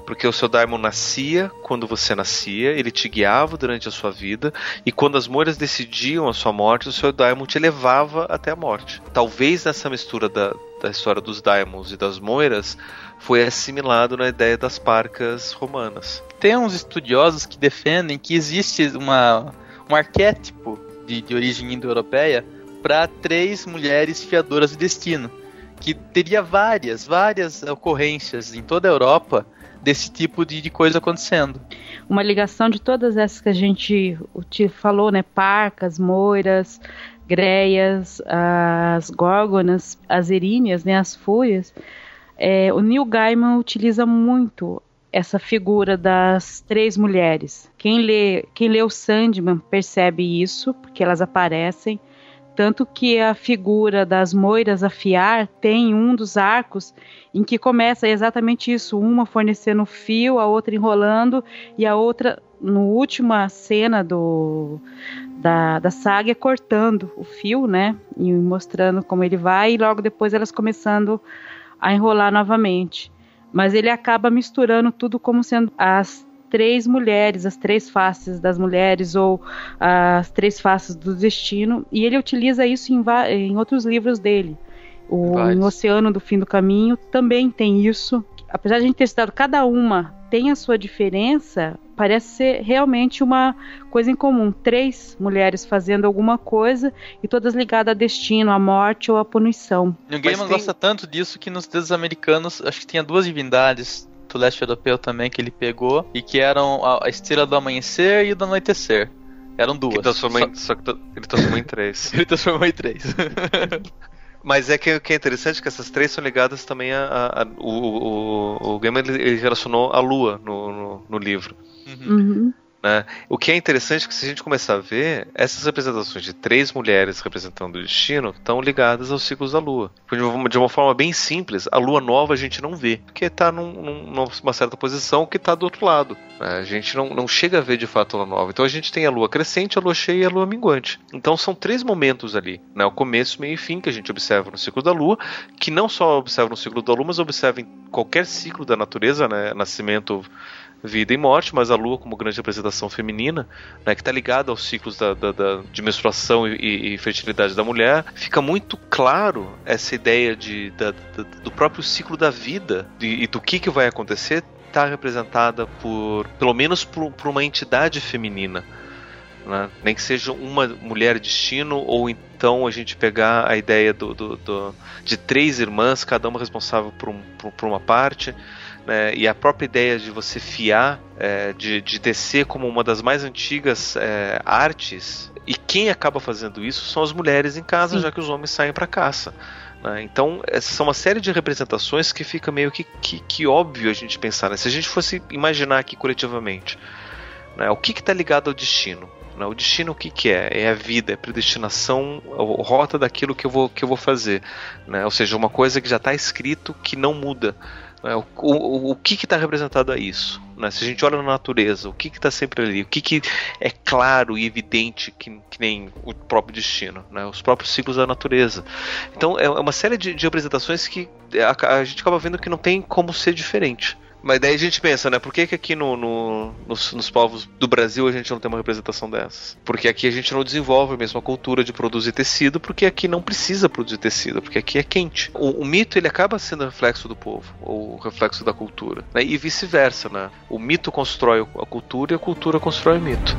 porque o seu daimon nascia quando você nascia, ele te guiava durante a sua vida, e quando as moiras decidiam a sua morte, o seu daimon te levava até a morte. Talvez nessa mistura da, da história dos daimons e das moiras foi assimilado na ideia das parcas romanas. Tem uns estudiosos que defendem que existe uma, um arquétipo de, de origem indo-europeia para três mulheres fiadoras de destino, que teria várias, várias ocorrências em toda a Europa desse tipo de, de, coisa acontecendo. Uma ligação de todas essas que a gente falou, né? Parcas, moiras, greias, as górgonas, as eríneas, né? As fúrias é, o Neil Gaiman utiliza muito essa figura das três mulheres. Quem lê, quem lê o Sandman percebe isso, porque elas aparecem. Tanto que a figura das moiras afiar tem um dos arcos em que começa exatamente isso: uma fornecendo fio, a outra enrolando, e a outra, no última cena do, da, da saga, cortando o fio, né? E mostrando como ele vai, e logo depois elas começando a enrolar novamente. Mas ele acaba misturando tudo como sendo as três mulheres, as três faces das mulheres ou as três faces do destino, e ele utiliza isso em, em outros livros dele. O Oceano do Fim do Caminho também tem isso. Apesar de a gente ter citado cada uma tem a sua diferença, parece ser realmente uma coisa em comum. Três mulheres fazendo alguma coisa e todas ligadas a destino, à morte ou à punição. E o Gaiman tem... gosta tanto disso que nos deuses americanos, acho que tinha duas divindades do leste europeu também que ele pegou e que eram a estrela do amanhecer e do anoitecer. Eram duas. Que transformou só... Em, só que ele transformou em três. ele transformou em três. Mas é que, que é interessante que essas três são ligadas também a. a, a o, o, o ele relacionou a Lua no, no, no livro. Uhum. Uhum. Né? O que é interessante é que se a gente começar a ver, essas representações de três mulheres representando o destino estão ligadas aos ciclos da Lua. De uma forma bem simples, a Lua nova a gente não vê, porque está num, numa certa posição que está do outro lado. Né? A gente não, não chega a ver de fato a Lua nova. Então a gente tem a Lua crescente, a Lua cheia e a Lua minguante. Então são três momentos ali, né? o começo, meio e fim, que a gente observa no ciclo da Lua, que não só observa no ciclo da Lua, mas observa em qualquer ciclo da natureza, né? nascimento vida e morte, mas a lua como grande representação feminina, né, que está ligada aos ciclos da, da, da de menstruação e, e, fertilidade da mulher, fica muito claro essa ideia de, da, do próprio ciclo da vida e, e do que, que vai acontecer está representada por, pelo menos por, por uma entidade feminina. Né? Nem que seja uma mulher destino, ou então a gente pegar a ideia do, do, do de três irmãs, cada uma responsável por, um, por, por uma parte né, e a própria ideia de você fiar, é, de, de tecer como uma das mais antigas é, artes, e quem acaba fazendo isso são as mulheres em casa, Sim. já que os homens saem para caça. Né? Então, essas são uma série de representações que fica meio que, que, que óbvio a gente pensar. Né? Se a gente fosse imaginar aqui coletivamente, né, o que está ligado ao destino? Né? O destino o que, que é? É a vida, é a predestinação, a rota daquilo que eu vou, que eu vou fazer. Né? Ou seja, uma coisa que já está escrito que não muda. É, o, o, o que está representado a isso? Né? Se a gente olha na natureza, o que está sempre ali? O que, que é claro e evidente que, que nem o próprio destino? Né? Os próprios ciclos da natureza. Então é uma série de, de apresentações que a, a gente acaba vendo que não tem como ser diferente. Mas daí a gente pensa, né? Por que, que aqui no, no nos, nos, povos do Brasil a gente não tem uma representação dessas? Porque aqui a gente não desenvolve mesmo a cultura de produzir tecido, porque aqui não precisa produzir tecido, porque aqui é quente. O, o mito ele acaba sendo reflexo do povo, ou reflexo da cultura, né? E vice-versa, né? O mito constrói a cultura e a cultura constrói o mito.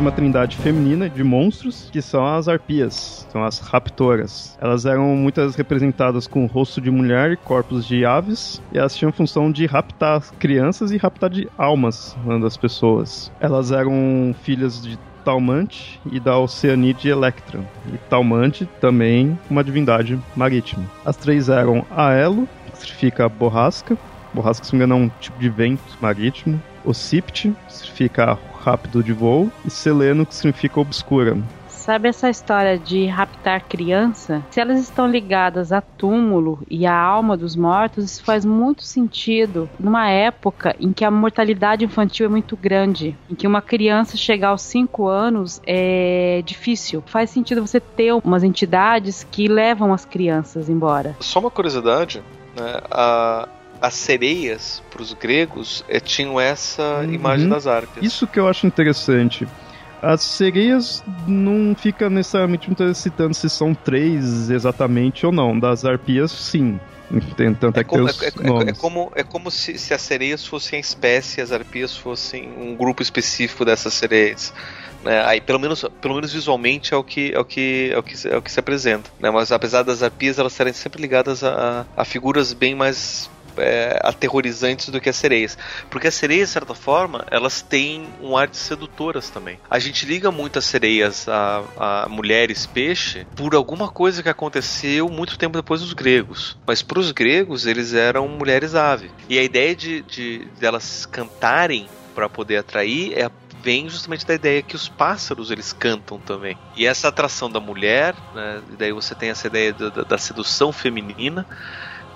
Uma trindade feminina de monstros, que são as arpias, são as raptoras. Elas eram muitas representadas com rosto de mulher e corpos de aves, e elas tinham a função de raptar crianças e raptar de almas das pessoas. Elas eram filhas de Talmante e da Oceanide Electra. E Talmante também uma divindade marítima. As três eram Aelo, que significa borrasca. Borrasca, se não me engano, é um tipo de vento marítimo. Ocipt, que significa rápido de voo. E Seleno, que significa obscura. Sabe essa história de raptar criança? Se elas estão ligadas a túmulo e à alma dos mortos, isso faz muito sentido numa época em que a mortalidade infantil é muito grande, em que uma criança chegar aos 5 anos é difícil. Faz sentido você ter umas entidades que levam as crianças embora. Só uma curiosidade, né? A, as sereias para os gregos é, tinham essa uhum. imagem das arcas. Isso que eu acho interessante. As sereias não fica necessariamente citando se são três exatamente ou não. Das arpias, sim. Tem tanto é, é como, é, é, é, como, é como se, se as sereias fossem a espécie, as arpias fossem um grupo específico dessas sereias. Né? Aí, pelo menos, pelo menos visualmente é o que é o que é o que, é o que se apresenta. Né? Mas apesar das arpias elas serem sempre ligadas a, a figuras bem mais é, aterrorizantes do que as sereias. Porque as sereias, de certa forma, elas têm um ar de sedutoras também. A gente liga muito as sereias a, a mulheres peixe por alguma coisa que aconteceu muito tempo depois dos gregos. Mas para os gregos, eles eram mulheres ave. E a ideia de, de, de elas cantarem para poder atrair é vem justamente da ideia que os pássaros eles cantam também. E essa atração da mulher, né, daí você tem essa ideia da, da sedução feminina,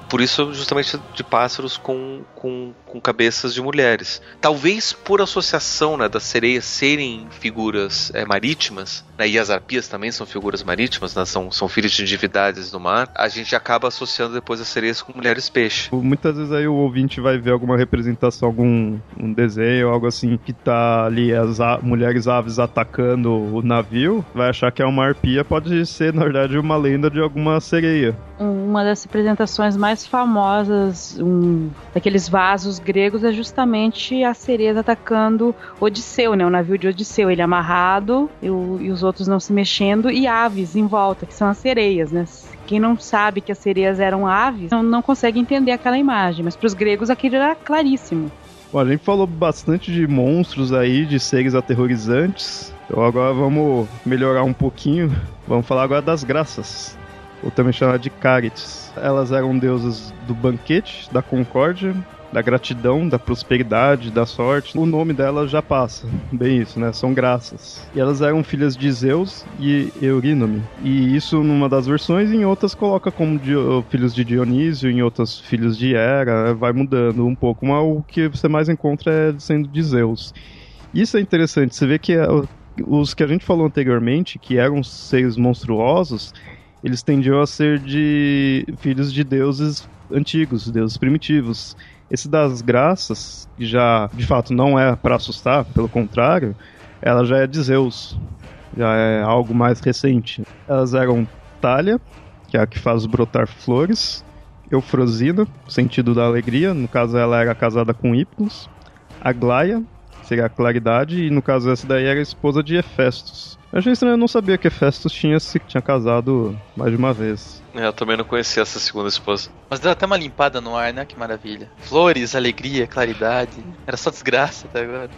por isso, justamente de pássaros com, com, com cabeças de mulheres. Talvez por associação né, das sereias serem figuras é, marítimas, né, e as arpias também são figuras marítimas, né, são, são filhos de divindades do mar, a gente acaba associando depois as sereias com mulheres peixe. Muitas vezes aí o ouvinte vai ver alguma representação, algum um desenho, algo assim, que tá ali as mulheres aves atacando o navio, vai achar que é uma arpia, pode ser, na verdade, uma lenda de alguma sereia. Uma das representações mais mais famosas um, daqueles vasos gregos é justamente a sereia atacando Odisseu, né? O navio de Odisseu, ele amarrado e, o, e os outros não se mexendo e aves em volta, que são as sereias, né? Quem não sabe que as sereias eram aves não, não consegue entender aquela imagem, mas para os gregos aquilo era claríssimo. Bom, a gente falou bastante de monstros aí, de seres aterrorizantes. Então agora vamos melhorar um pouquinho. Vamos falar agora das graças ou também chamada de Carites. Elas eram deusas do banquete, da concórdia, da gratidão, da prosperidade, da sorte. O nome delas já passa, bem isso, né? São graças. E elas eram filhas de Zeus e Eurínome. E isso numa das versões, em outras coloca como filhos de Dionísio, em outras filhos de Hera, vai mudando um pouco, mas o que você mais encontra é sendo de Zeus. Isso é interessante, você vê que é os que a gente falou anteriormente, que eram seres monstruosos, eles tendiam a ser de filhos de deuses antigos, deuses primitivos. Esse das graças, que já de fato não é para assustar, pelo contrário, ela já é de Zeus, já é algo mais recente. Elas eram Talha, que é a que faz brotar flores, Eufrosina, sentido da alegria, no caso ela era casada com Hipnos, Aglaia, seria a claridade, e no caso essa daí era esposa de Hefestos. Eu achei estranho, eu não sabia que Festus tinha, se, tinha casado mais de uma vez. É, eu também não conhecia essa segunda esposa. Mas deu até uma limpada no ar, né? Que maravilha. Flores, alegria, claridade. Era só desgraça até agora.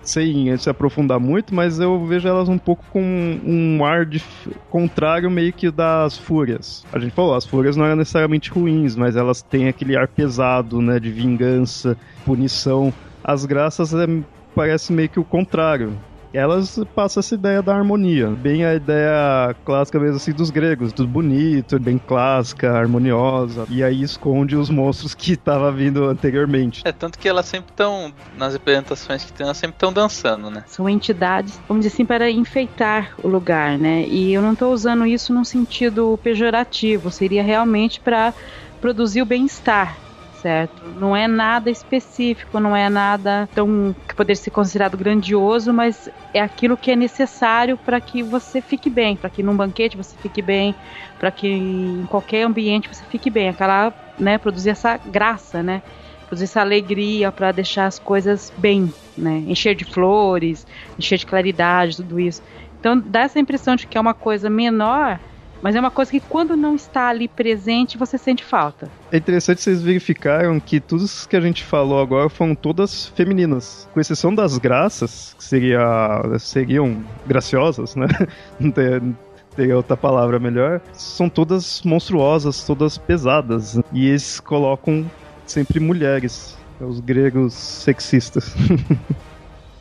Sem se aprofundar muito, mas eu vejo elas um pouco com um ar de contrário meio que das fúrias. A gente falou, as fúrias não eram necessariamente ruins, mas elas têm aquele ar pesado, né? De vingança, punição. As graças é, parece meio que o contrário elas passam essa ideia da harmonia. Bem a ideia clássica mesmo assim dos gregos, tudo bonito, bem clássica, harmoniosa. E aí esconde os monstros que tava vindo anteriormente. É, tanto que elas sempre estão, nas representações que tem, elas sempre estão dançando, né? São entidades, vamos dizer assim, para enfeitar o lugar, né? E eu não estou usando isso num sentido pejorativo, seria realmente para produzir o bem-estar certo? Não é nada específico, não é nada tão que poderia ser considerado grandioso, mas é aquilo que é necessário para que você fique bem, para que num banquete você fique bem, para que em qualquer ambiente você fique bem, aquela, né, produzir essa graça, né? produzir essa alegria, para deixar as coisas bem, né? Encher de flores, encher de claridade, tudo isso. Então dá essa impressão de que é uma coisa menor, mas é uma coisa que quando não está ali presente, você sente falta. É interessante vocês verificaram que tudo isso que a gente falou agora foram todas femininas, com exceção das graças, que seria, seriam graciosas, né? Não tem, teria outra palavra melhor, são todas monstruosas, todas pesadas. E eles colocam sempre mulheres, os gregos sexistas.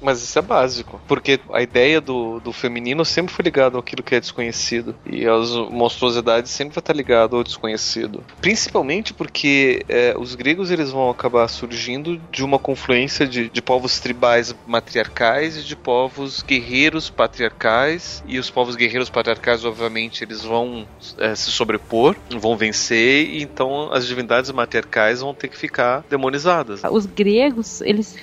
Mas isso é básico, porque a ideia do, do feminino sempre foi ligado àquilo que é desconhecido. E as monstruosidades sempre vai estar ligado ao desconhecido. Principalmente porque é, os gregos eles vão acabar surgindo de uma confluência de, de povos tribais matriarcais e de povos guerreiros patriarcais. E os povos guerreiros patriarcais, obviamente, eles vão é, se sobrepor, vão vencer, e então as divindades matriarcais vão ter que ficar demonizadas. Os gregos, eles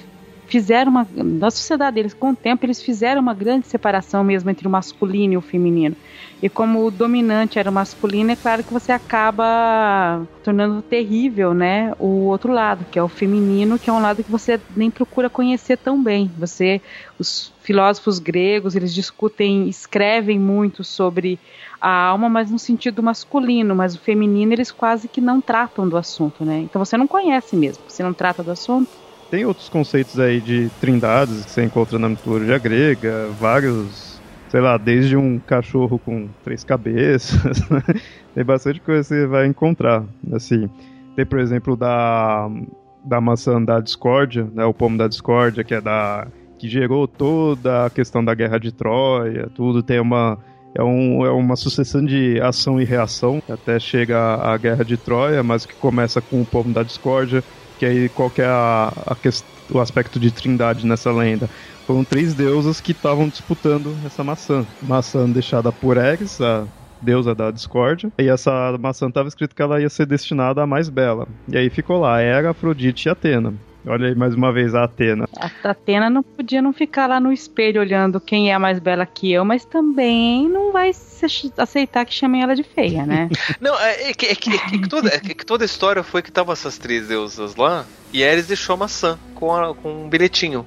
fizeram uma. Na sociedade deles, com o tempo, eles fizeram uma grande separação mesmo entre o masculino e o feminino. E como o dominante era o masculino, é claro que você acaba tornando terrível, né, o outro lado, que é o feminino, que é um lado que você nem procura conhecer tão bem. Você, os filósofos gregos, eles discutem, escrevem muito sobre a alma, mas no sentido masculino, mas o feminino eles quase que não tratam do assunto, né? Então você não conhece mesmo, você não trata do assunto. Tem outros conceitos aí de trindades que você encontra na mitologia grega, vários, sei lá, desde um cachorro com três cabeças, né? tem bastante coisa que você vai encontrar, assim. Tem, por exemplo, da, da maçã da discórdia, né, o pomo da discórdia, que é da que gerou toda a questão da guerra de Troia, tudo tem uma é, um, é uma sucessão de ação e reação até chega a guerra de Troia, mas que começa com o pomo da discórdia, que aí qual que é a, a o aspecto de trindade nessa lenda? Foram três deusas que estavam disputando essa maçã. Maçã deixada por Eris, a deusa da discórdia, e essa maçã estava escrito que ela ia ser destinada à mais bela. E aí ficou lá, Hera, Afrodite e Atena. Olha aí mais uma vez a Atena. A Atena não podia não ficar lá no espelho olhando quem é a mais bela que eu, mas também não vai aceitar que chamem ela de feia, né? não, é, é, que, é, que, é, que toda, é que toda a história foi que estavam essas três deusas lá e Ares deixou a maçã com, a, com um bilhetinho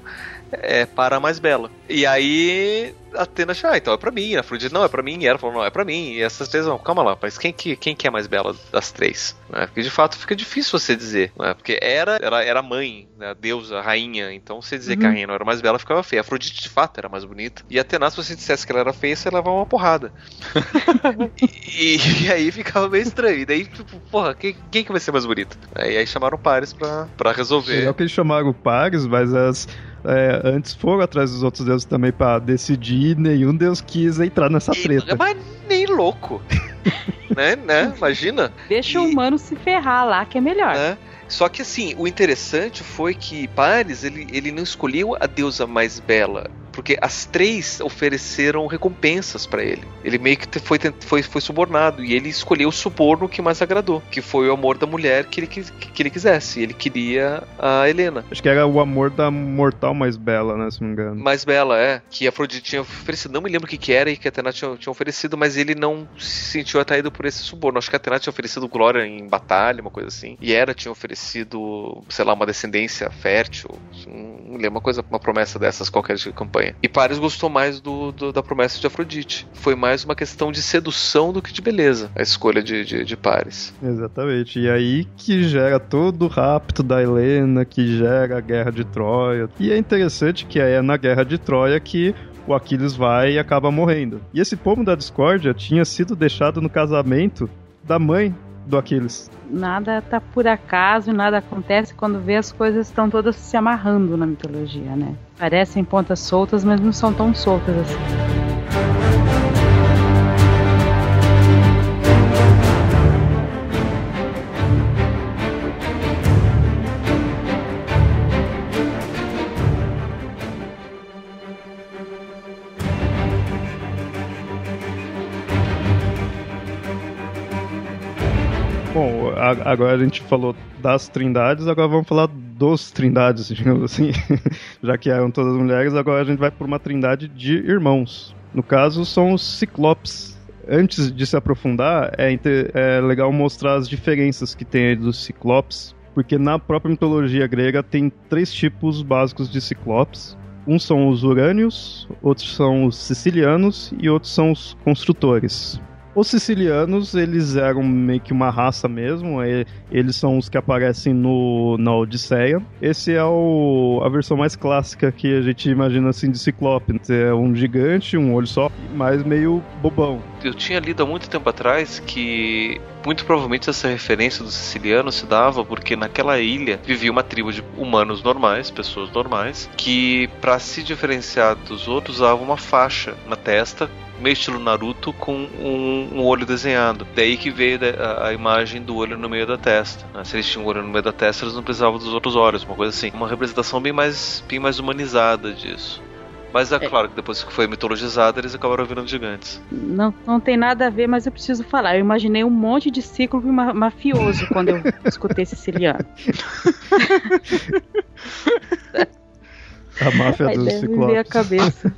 é, para a mais bela. E aí Atena achou, ah, então é pra mim. A Afrodite, não, é pra mim. E ela falou, não, é pra mim. E essas três, não, calma lá, mas quem que, quem que é mais bela das três? Né? Porque de fato fica difícil você dizer, né? Porque era, era, era a mãe, né? a deusa, a rainha. Então você dizer uhum. que a uhum. rainha não era mais bela ficava feia. A Afrodite de fato era mais bonita. E Atena, se você dissesse que ela era feia, você levava uma porrada. e, e, aí ficava meio estranho. E daí, tipo, porra, quem, quem que vai ser mais bonita? E aí chamaram Paris pra, pra resolver. É que eles chamaram Paris, mas as é, antes foram atrás dos outros deuses também para decidir, nenhum deus quis entrar nessa treta. Mas nem louco. né, né? Imagina. Deixa e... o humano se ferrar lá, que é melhor. Né? Só que assim, o interessante foi que Paris, ele, ele não escolheu a deusa mais bela porque as três ofereceram recompensas para ele. Ele meio que foi, foi, foi subornado e ele escolheu o suborno que mais agradou, que foi o amor da mulher que ele, que, que ele quisesse. Ele queria a Helena. Acho que era o amor da mortal mais bela, né? Se não me engano. Mais bela, é. Que a Afrodite tinha oferecido. Não me lembro o que, que era e que a Atena tinha, tinha oferecido, mas ele não se sentiu atraído por esse suborno. Acho que a Atena tinha oferecido glória em batalha, uma coisa assim. E era tinha oferecido, sei lá, uma descendência fértil. Não lembro, uma coisa, uma promessa dessas, qualquer campanha E Paris gostou mais do, do, da promessa de Afrodite. Foi mais uma questão de sedução do que de beleza, a escolha de, de, de Paris. Exatamente. E aí que gera todo o rapto da Helena, que gera a guerra de Troia. E é interessante que é na guerra de Troia que o Aquiles vai e acaba morrendo. E esse pomo da discórdia tinha sido deixado no casamento da mãe do Aquiles. Nada tá por acaso, nada acontece quando vê as coisas estão todas se amarrando na mitologia, né? Parecem pontas soltas, mas não são tão soltas assim. Agora a gente falou das trindades, agora vamos falar dos trindades, digamos assim. Já que eram todas mulheres, agora a gente vai por uma trindade de irmãos. No caso, são os ciclopes. Antes de se aprofundar, é, é legal mostrar as diferenças que tem aí dos ciclopes porque na própria mitologia grega tem três tipos básicos de ciclopes. Uns são os urânios, outros são os sicilianos e outros são os construtores. Os sicilianos, eles eram meio que uma raça mesmo, eles são os que aparecem no, na Odisseia. Esse é o, a versão mais clássica que a gente imagina assim de Ciclope. É um gigante, um olho só, mas meio bobão. Eu tinha lido há muito tempo atrás que muito provavelmente essa referência do siciliano se dava porque naquela ilha vivia uma tribo de humanos normais, pessoas normais, que para se diferenciar dos outros usavam uma faixa na testa meio estilo Naruto com um, um olho desenhado. Daí que veio a, a, imagem do olho no meio da testa. Né? Se eles tinham um olho no meio da testa, eles não precisavam dos outros olhos, uma coisa assim. Uma representação bem mais, bem mais humanizada disso. Mas é, é, claro que depois que foi mitologizado, eles acabaram virando gigantes. Não, não tem nada a ver, mas eu preciso falar. Eu imaginei um monte de ciclo ma mafioso quando eu escutei siciliano. a máfia do Ciclopes. a cabeça.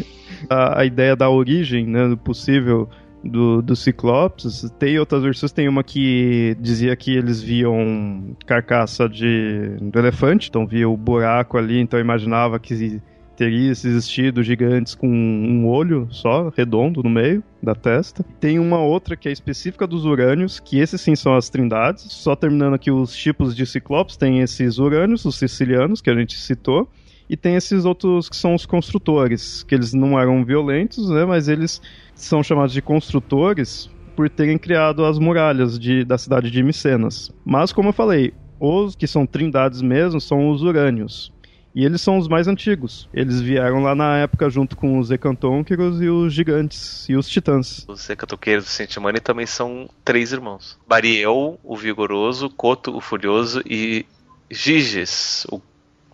a, a ideia da origem, né, do possível do, do Ciclopes. Tem outras versões, tem uma que dizia que eles viam carcaça de, do elefante, então via o buraco ali, então imaginava que teria existido gigantes com um olho só, redondo no meio da testa. Tem uma outra que é específica dos urânios, que esses sim são as trindades. Só terminando aqui os tipos de ciclopes, tem esses urânios, os sicilianos, que a gente citou. E tem esses outros que são os construtores, que eles não eram violentos, né, mas eles são chamados de construtores por terem criado as muralhas de, da cidade de Micenas. Mas, como eu falei, os que são trindades mesmo são os urânios. E eles são os mais antigos. Eles vieram lá na época junto com os Ecantônqueros e os Gigantes e os Titãs. Os Ecantonqueiros do Sentimani também são três irmãos: Bariel, o Vigoroso, Coto, o Furioso e Giges, o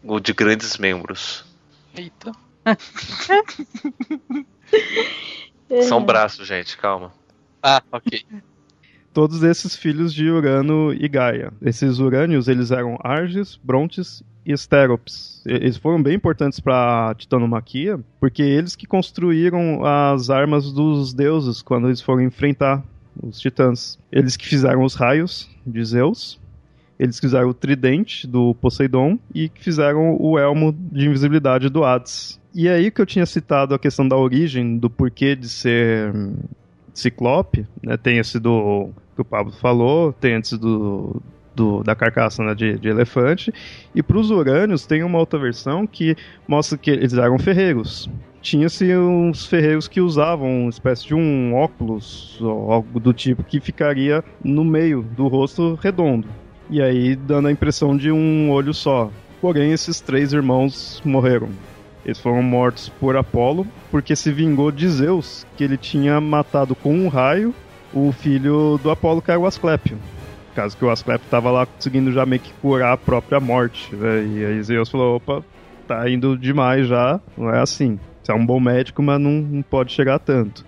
o de grandes membros. Eita. São braços, gente, calma. Ah, ok. Todos esses filhos de Urano e Gaia. Esses Urânios, eles eram Arges, Brontes e Sterops. Eles foram bem importantes para Titanomaquia, porque eles que construíram as armas dos deuses quando eles foram enfrentar os titãs. Eles que fizeram os raios de Zeus, eles fizeram o tridente do Poseidon e fizeram o elmo de invisibilidade do Hades. E é aí que eu tinha citado a questão da origem, do porquê de ser ciclope, né? Tem esse do que o Pablo falou, tem esse do, do, da carcaça né, de, de, elefante. E para os urânios tem uma outra versão que mostra que eles eram ferreiros. Tinha-se uns ferreiros que usavam uma espécie de um óculos ou algo do tipo que ficaria no meio do rosto redondo e aí dando a impressão de um olho só. Porém, esses três irmãos morreram. Eles foram mortos por Apolo, porque se vingou de Zeus, que ele tinha matado com um raio o filho do Apolo, que era o. Caso que o Asclépio estava lá conseguindo já meio que curar a própria morte. Né? E aí Zeus falou: opa, tá indo demais já, não é assim. Você é um bom médico, mas não, não pode chegar tanto.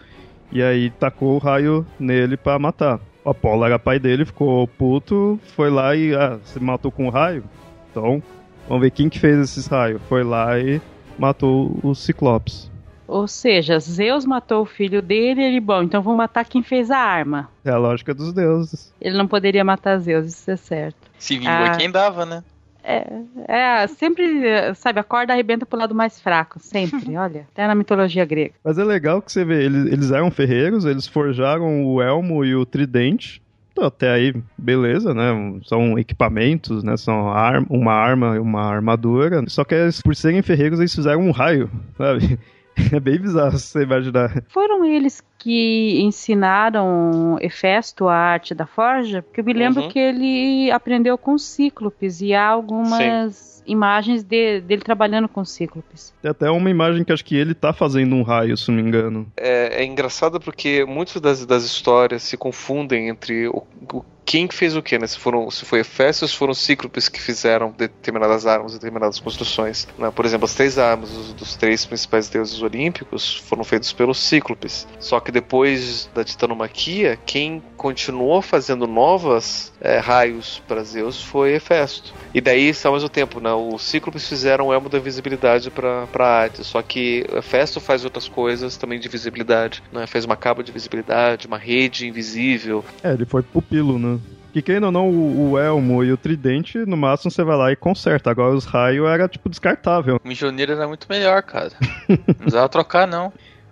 E aí tacou o raio nele para matar. O Apolo era pai dele, ficou puto, foi lá e ah, se matou com um raio. Então, vamos ver quem que fez esses raios. Foi lá e matou os Ciclopes. Ou seja, Zeus matou o filho dele e ele, bom, então vamos matar quem fez a arma. É a lógica dos deuses. Ele não poderia matar Zeus, isso é certo. Se vingou ah, quem dava, né? É, é, sempre, sabe, a corda arrebenta pro lado mais fraco, sempre, olha, até na mitologia grega. Mas é legal que você vê, eles, eles eram ferreiros, eles forjaram o elmo e o tridente, então, até aí, beleza, né? São equipamentos, né? São ar uma arma e uma armadura. Só que por serem ferreiros, eles fizeram um raio, sabe? É bem bizarro você imaginar. Foram eles que ensinaram Hefesto a arte da forja? Porque eu me lembro uhum. que ele aprendeu com cíclopes e há algumas. Sim imagens de, dele trabalhando com cíclopes. Tem até uma imagem que acho que ele tá fazendo um raio, se não me engano. É, é engraçado porque muitas das, das histórias se confundem entre o, o quem fez o que, né? Se, foram, se foi Efésios, foram Cíclopes que fizeram determinadas armas, determinadas construções. Né? Por exemplo, as três armas dos, dos, três principais deuses olímpicos foram feitos pelos Cíclopes. Só que depois da titanomaquia, quem continuou fazendo novas é, raios para Zeus foi Hefesto. E daí, ao mesmo tempo, né? Os Cíclopes fizeram o elmo da invisibilidade para Hades. Só que Hefesto faz outras coisas também de visibilidade. Né? Fez uma capa de visibilidade, uma rede invisível. É, ele foi pupilo, né? Que querendo ou não, o, o, elmo e o tridente, no máximo você vai lá e conserta. Agora os raios era tipo descartável. O mijoneiro era muito melhor, cara. não precisava trocar, não.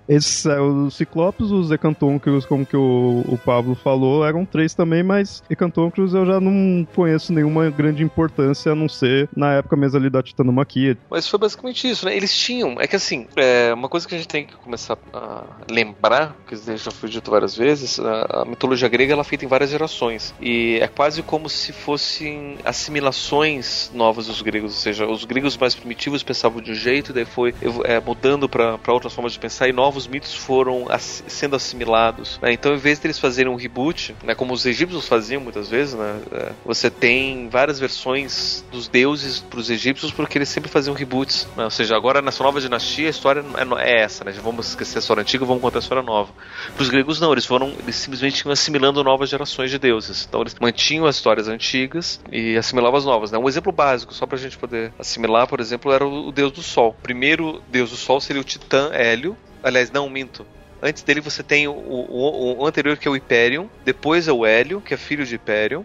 Esses, é, os Ciclopes, os Ecantôncros, como que o, o Pablo falou, eram três também, mas Ecantôncros eu já não conheço nenhuma grande importância, a não ser na época mesmo ali da Titanomaquia. Mas foi basicamente isso, né? Eles tinham, é que assim, é uma coisa que a gente tem que começar a lembrar, que já foi dito várias vezes, a, a mitologia grega ela é feita em várias gerações, e é quase como se fossem assimilações novas dos gregos, ou seja, os gregos mais primitivos pensavam de um jeito, daí foi é, mudando para outras formas de pensar, e novos novos mitos foram ass sendo assimilados. Né? Então, em vez de eles fazerem um reboot, né, como os egípcios faziam muitas vezes, né, é, você tem várias versões dos deuses para os egípcios porque eles sempre faziam reboots. Né? Ou seja, agora nessa nova dinastia a história é, é essa, né? vamos esquecer a história antiga, vamos contar a história nova. Para os gregos não, eles foram eles simplesmente assimilando novas gerações de deuses. Então eles mantinham as histórias antigas e assimilavam as novas. Né? Um exemplo básico, só para a gente poder assimilar, por exemplo, era o deus do sol. O primeiro deus do sol seria o Titã Hélio, Aliás, não, minto. Antes dele você tem o, o, o, anterior que é o Hyperion, depois é o Hélio, que é filho de Hyperion,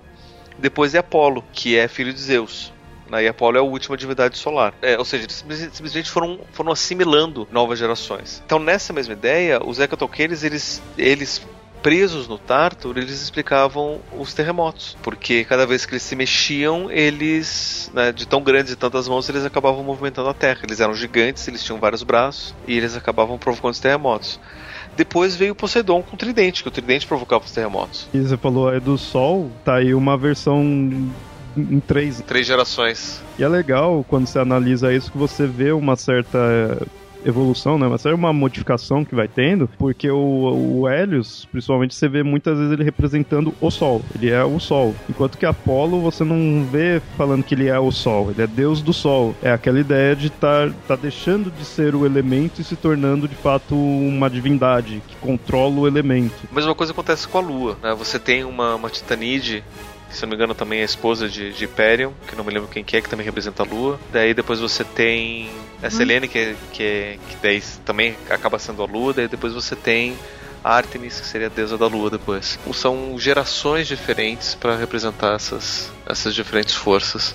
depois é Apolo, que é filho de Zeus. Né? E Apolo é a última divindade solar. É, ou seja, eles simplesmente foram, foram assimilando novas gerações. Então, nessa mesma ideia, os Hecatoqueires, eles, eles presos no Tartar, eles explicavam os terremotos, porque cada vez que eles se mexiam, eles, né, de tão grandes e tantas mãos, eles acabavam movimentando a Terra. Eles eram gigantes, eles tinham vários braços e eles acabavam provocando os terremotos. Depois veio o Poseidon com o tridente, que o tridente provocava os terremotos. E você falou aí do Sol, tá aí uma versão em três. Três gerações. E é legal quando você analisa isso que você vê uma certa evolução, né? Mas é uma modificação que vai tendo, porque o, o Helios, principalmente, você vê muitas vezes ele representando o Sol. Ele é o Sol. Enquanto que Apolo, você não vê falando que ele é o Sol. Ele é Deus do Sol. É aquela ideia de estar tá, tá deixando de ser o elemento e se tornando, de fato, uma divindade que controla o elemento. A mesma coisa acontece com a Lua, né? Você tem uma, uma Titanide se não me engano também é a esposa de, de Hyperion, que não me lembro quem que é, que também representa a Lua. Daí depois você tem a Selene, hum. que, que, que daí também acaba sendo a Lua. Daí depois você tem Artemis, que seria a deusa da lua depois. São gerações diferentes para representar essas, essas diferentes forças.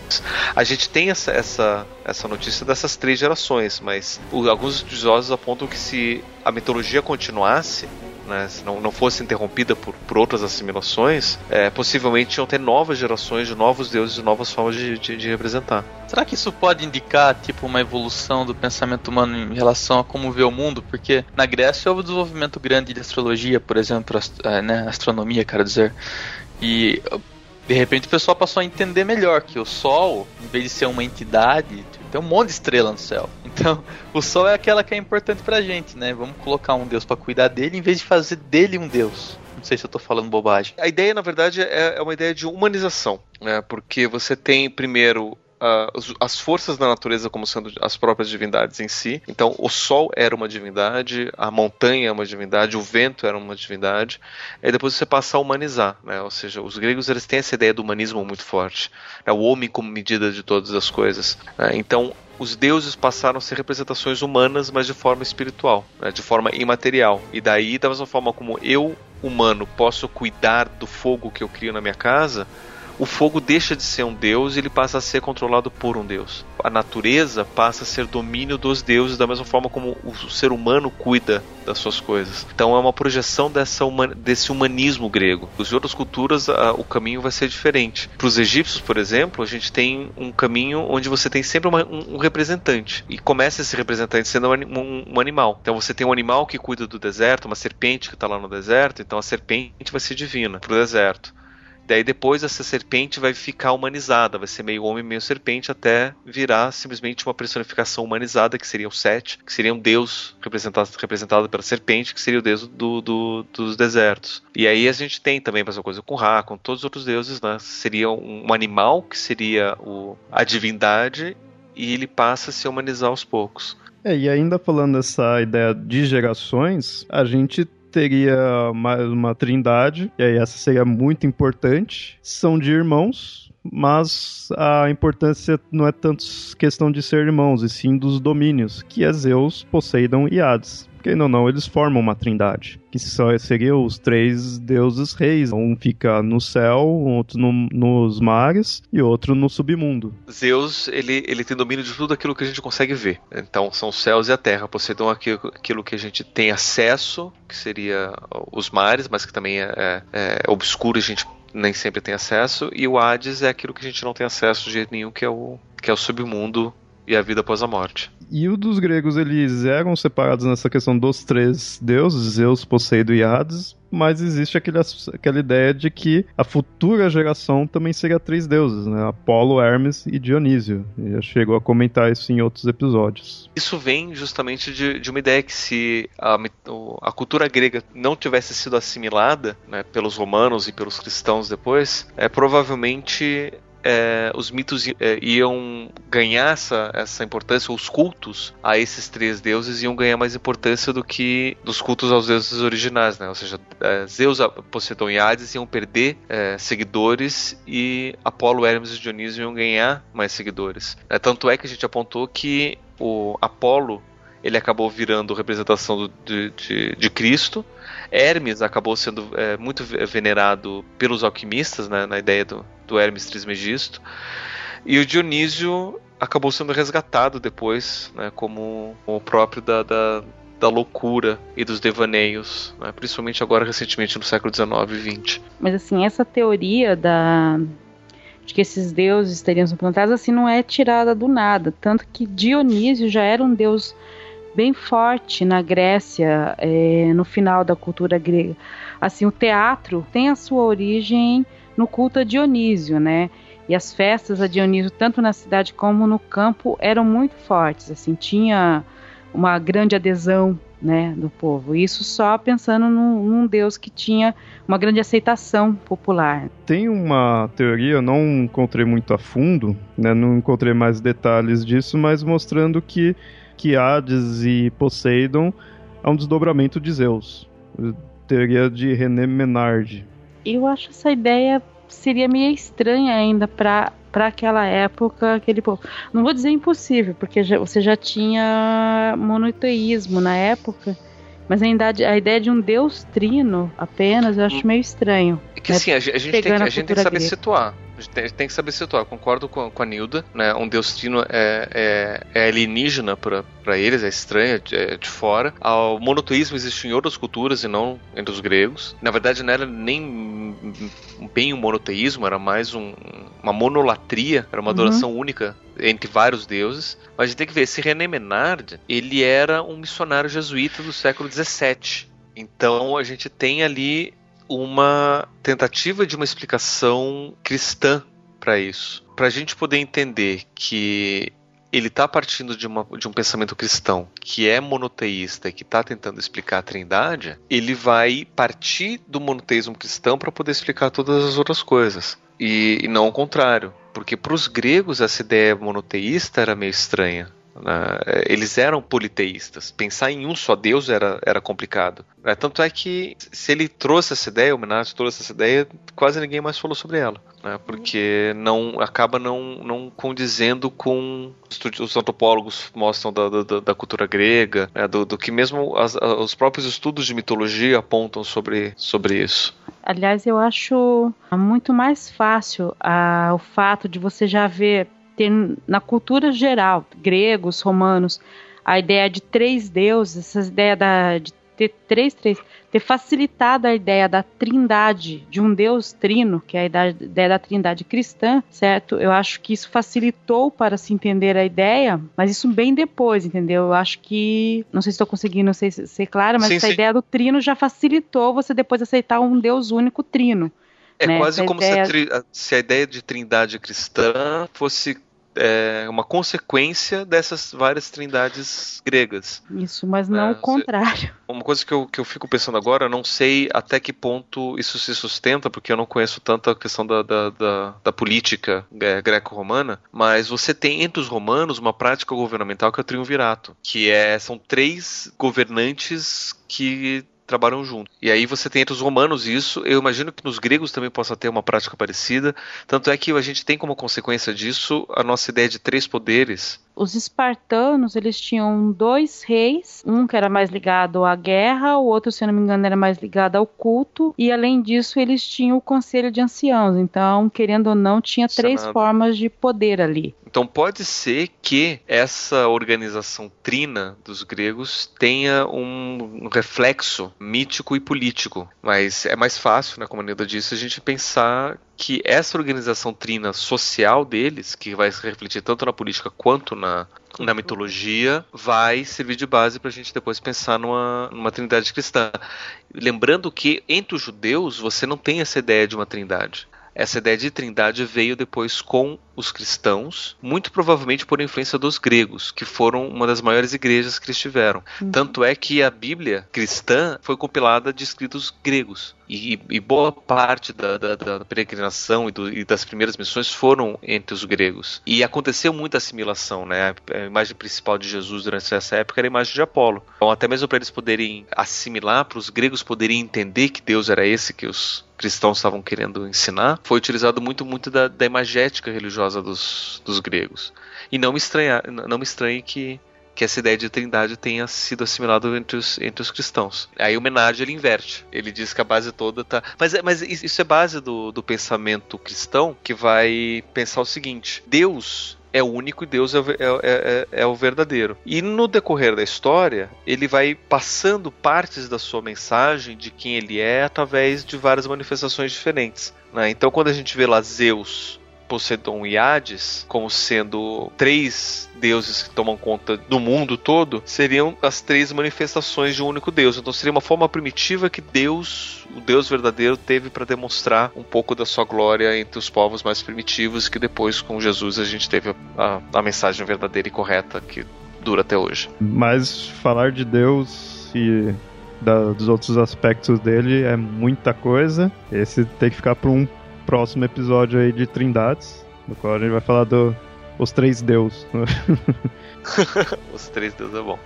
A gente tem essa, essa, essa notícia dessas três gerações, mas alguns estudiosos apontam que se a mitologia continuasse, né, se não, não fosse interrompida por, por outras assimilações, é, possivelmente iam ter novas gerações de novos deuses e novas formas de, de, de, representar. Será que isso pode indicar tipo uma evolução do pensamento humano em relação a como vê o mundo? Porque na Grécia houve um desenvolvimento grande de astrologia, por exemplo, ast é, né, astronomia, quero dizer, e de repente o pessoal passou a entender melhor que o Sol, em vez de ser uma entidade, tem um monte de estrela no céu. Então, o Sol é aquela que é importante pra gente, né? Vamos colocar um Deus para cuidar dele em vez de fazer dele um Deus. Não sei se eu tô falando bobagem. A ideia, na verdade, é, é uma ideia de humanização, né? Porque você tem primeiro uh, as forças da natureza como sendo as próprias divindades em si. Então, o sol era uma divindade, a montanha é uma divindade, o vento era uma divindade. E depois você passa a humanizar, né? Ou seja, os gregos eles têm essa ideia do humanismo muito forte, né? o homem como medida de todas as coisas. Né? Então, os deuses passaram a ser representações humanas, mas de forma espiritual, né? de forma imaterial. E daí, da mesma forma como eu, humano, posso cuidar do fogo que eu crio na minha casa, o fogo deixa de ser um deus e ele passa a ser controlado por um deus. A natureza passa a ser domínio dos deuses da mesma forma como o ser humano cuida das suas coisas. Então é uma projeção dessa desse humanismo grego. Em outras culturas a, o caminho vai ser diferente. Para os egípcios, por exemplo, a gente tem um caminho onde você tem sempre uma, um, um, representante e começa esse representante sendo um, um, um, animal. Então você tem um animal que cuida do deserto, uma serpente que está lá no deserto. Então a serpente vai ser divina para o deserto. Daí depois essa serpente vai ficar humanizada, vai ser meio homem, meio serpente, até virar simplesmente uma personificação humanizada, que seria o Set, que seria um deus representado, representado pela serpente, que seria o deus do, do, dos desertos. E aí a gente tem também a mesma coisa com Ra, com todos os outros deuses, né? Seria um, um animal, que seria o, a divindade, e ele passa a se humanizar aos poucos. É, e ainda falando dessa ideia de gerações, a gente teria mais uma trindade, e aí essa seria muito importante. São de irmãos, mas a importância não é tanto questão de ser irmãos, e sim dos domínios, que é Zeus, Poseidon e Hades quem não não, eles formam uma trindade, que seriam os três deuses reis. Um fica no céu, outro no, nos mares e outro no submundo. Zeus, ele, ele tem domínio de tudo aquilo que a gente consegue ver. Então, são os céus e a terra. Poseidon aquilo, aquilo que a gente tem acesso, que seria os mares, mas que também é, é, é obscuro, a gente nem sempre tem acesso, e o Hades é aquilo que a gente não tem acesso de jeito nenhum, que é o, que é o submundo e a vida após a morte. E o dos gregos, eles eram separados nessa questão dos três deuses, Zeus, Poseidon e Hades, mas existe aquele, aquela ideia de que a futura geração também seria três deuses, né? Apolo, Hermes e Dionísio. E já chegou a comentar isso em outros episódios. Isso vem justamente de, de uma ideia que se a, a, cultura grega não tivesse sido assimilada né, pelos romanos e pelos cristãos depois, é, provavelmente é, os mitos é, iam ganhar essa, essa importância, os cultos a esses três deuses iam ganhar mais importância do que dos cultos aos deuses originais, né? Ou seja, é, Zeus, Poseidon e Hades iam perder é, seguidores e Apolo, Hermes e Dionísio iam ganhar mais seguidores. É, tanto é que a gente apontou que o Apolo ele acabou virando representação do, de, de, de, Cristo. Hermes acabou sendo é, muito venerado pelos alquimistas, né, na ideia do, do Hermes Trismegisto. E o Dionísio acabou sendo resgatado depois, né, como o próprio da, da, da loucura e dos devaneios, né, principalmente agora recentemente no século XIX e XX. Mas assim, essa teoria da de que esses deuses teriam suplantados assim não é tirada do nada, tanto que Dionísio já era um deus bem forte na Grécia, é, no final da cultura grega. Assim, o teatro tem a sua origem no culto a Dionísio, né? E as festas a Dionísio, tanto na cidade como no campo, eram muito fortes. Assim, tinha uma grande adesão né, do povo. Isso só pensando num, num, Deus que tinha uma grande aceitação popular. Tem uma teoria, eu não encontrei muito a fundo, né, não encontrei mais detalhes disso, mas mostrando que que Hades e Poseidon é um desdobramento de Zeus. Teoria de René Menard. Eu acho essa ideia seria meio estranha ainda para para aquela época, aquele povo. Não vou dizer impossível, porque já, você já tinha monoteísmo na época, mas ainda a ideia de um deus trino apenas eu acho meio estranho. É que né? assim, a, gente, a gente tem, que, a gente tem que saber grega. situar. A gente tem, tem, que saber situar. Concordo com, com a Nilda, né? Um deus trino é, é, é alienígena para eles, é estranho, é de fora. O monoteísmo existe em outras culturas e não entre os gregos. Na verdade, não era nem bem um monoteísmo, era mais um, uma monolatria, era uma uhum. adoração única entre vários deuses. Mas a gente tem que ver, esse René Menard, ele era um missionário jesuíta do século XVII. Então a gente tem ali uma tentativa de uma explicação cristã para isso. Para a gente poder entender que ele está partindo de, uma, de, um pensamento cristão que é monoteísta e que está tentando explicar a trindade, ele vai partir do monoteísmo cristão para poder explicar todas as outras coisas. E, e não o contrário. Porque para os gregos essa ideia monoteísta era meio estranha. Né? Eles eram politeístas. Pensar em um só Deus era, era complicado. Né? Tanto é que se ele trouxe essa ideia, o Menato trouxe essa ideia, quase ninguém mais falou sobre ela. Né? Porque não acaba não, não condizendo com os antropólogos mostram da, da, da cultura grega, né? do, do, que mesmo as, os próprios estudos de mitologia apontam sobre, sobre isso. Aliás, eu acho muito mais fácil ah, o fato de você já ver ter na cultura geral, gregos, romanos, a ideia de três deuses, essa ideia da, de ter três, três, ter facilitado a ideia da trindade, de um Deus trino, que é a ideia, da trindade cristã, certo? Eu acho que isso facilitou para se entender a ideia, mas isso bem depois, entendeu? Eu acho que, não sei se estou conseguindo ser, ser clara, mas sim, essa sim. ideia do trino já facilitou você depois aceitar um Deus único trino. É né? quase Essa como ideia... se, a se, a ideia de trindade cristã fosse é, uma consequência dessas várias trindades gregas. Isso, mas não é, o contrário. Uma coisa que eu, que eu fico pensando agora, eu não sei até que ponto isso se sustenta, porque eu não conheço tanto a questão da, da, da, da política é, greco-romana, mas você tem entre os romanos uma prática governamental que é o triunvirato, que é, são três governantes que trabalham junto. E aí você tem entre os romanos isso, eu imagino que nos gregos também possa ter uma prática parecida, tanto é que a gente tem como consequência disso a nossa ideia de três poderes, Os espartanos, eles tinham dois reis, um que era mais ligado à guerra, o outro, se não me engano, era mais ligado ao culto, e além disso, eles tinham o conselho de anciãos. Então, querendo ou não, tinha três Senado. formas de poder ali. Então pode ser que essa organização trina dos gregos tenha um reflexo mítico e político, mas é mais fácil, né, como a Nilda disse, a gente pensar que essa organização trina social deles, que vai se refletir tanto na política quanto na, na mitologia, vai servir de base para a gente depois pensar numa, numa trindade cristã. Lembrando que entre os judeus você não tem essa ideia de uma trindade. Essa ideia de trindade veio depois com os cristãos, muito provavelmente por influência dos gregos, que foram uma das maiores igrejas que eles tiveram. Uhum. Tanto é que a Bíblia cristã foi compilada de escritos gregos. E, e boa parte da, da, da peregrinação e, do, e, das primeiras missões foram entre os gregos. E aconteceu muita assimilação, né? A imagem principal de Jesus durante essa época era a imagem de Apolo. Então, até mesmo para eles poderem assimilar, para os gregos poderem entender que Deus era esse que os cristãos estavam querendo ensinar, foi utilizado muito, muito da, da imagética religiosa dos, dos gregos. E não me estranha, não me estranhe que que essa ideia de trindade tenha sido assimilada entre os, entre os cristãos. Aí o Menard ele inverte. Ele diz que a base toda tá. Mas, mas isso é base do, do pensamento cristão que vai pensar o seguinte: Deus é o único e Deus é, é, é, é, o verdadeiro. E no decorrer da história, ele vai passando partes da sua mensagem de quem ele é através de várias manifestações diferentes. Né? Então, quando a gente vê lá Zeus Poseidon e Hades como sendo três deuses que tomam conta do mundo todo, seriam as três manifestações de um único Deus. Então seria uma forma primitiva que Deus, o Deus verdadeiro, teve para demonstrar um pouco da sua glória entre os povos mais primitivos, que depois com Jesus a gente teve a, a, mensagem verdadeira e correta que dura até hoje. Mas falar de Deus e da, dos outros aspectos dele é muita coisa. Esse tem que ficar para um próximo episódio aí de Trindades, no qual a gente vai falar do os três deus. os três deus é bom.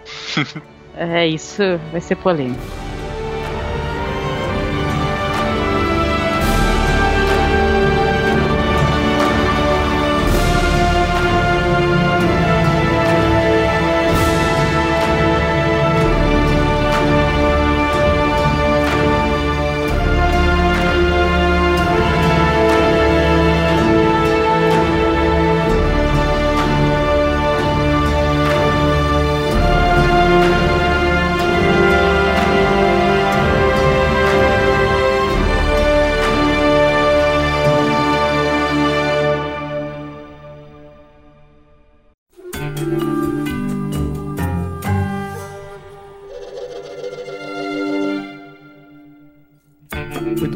é isso, vai ser polêmico.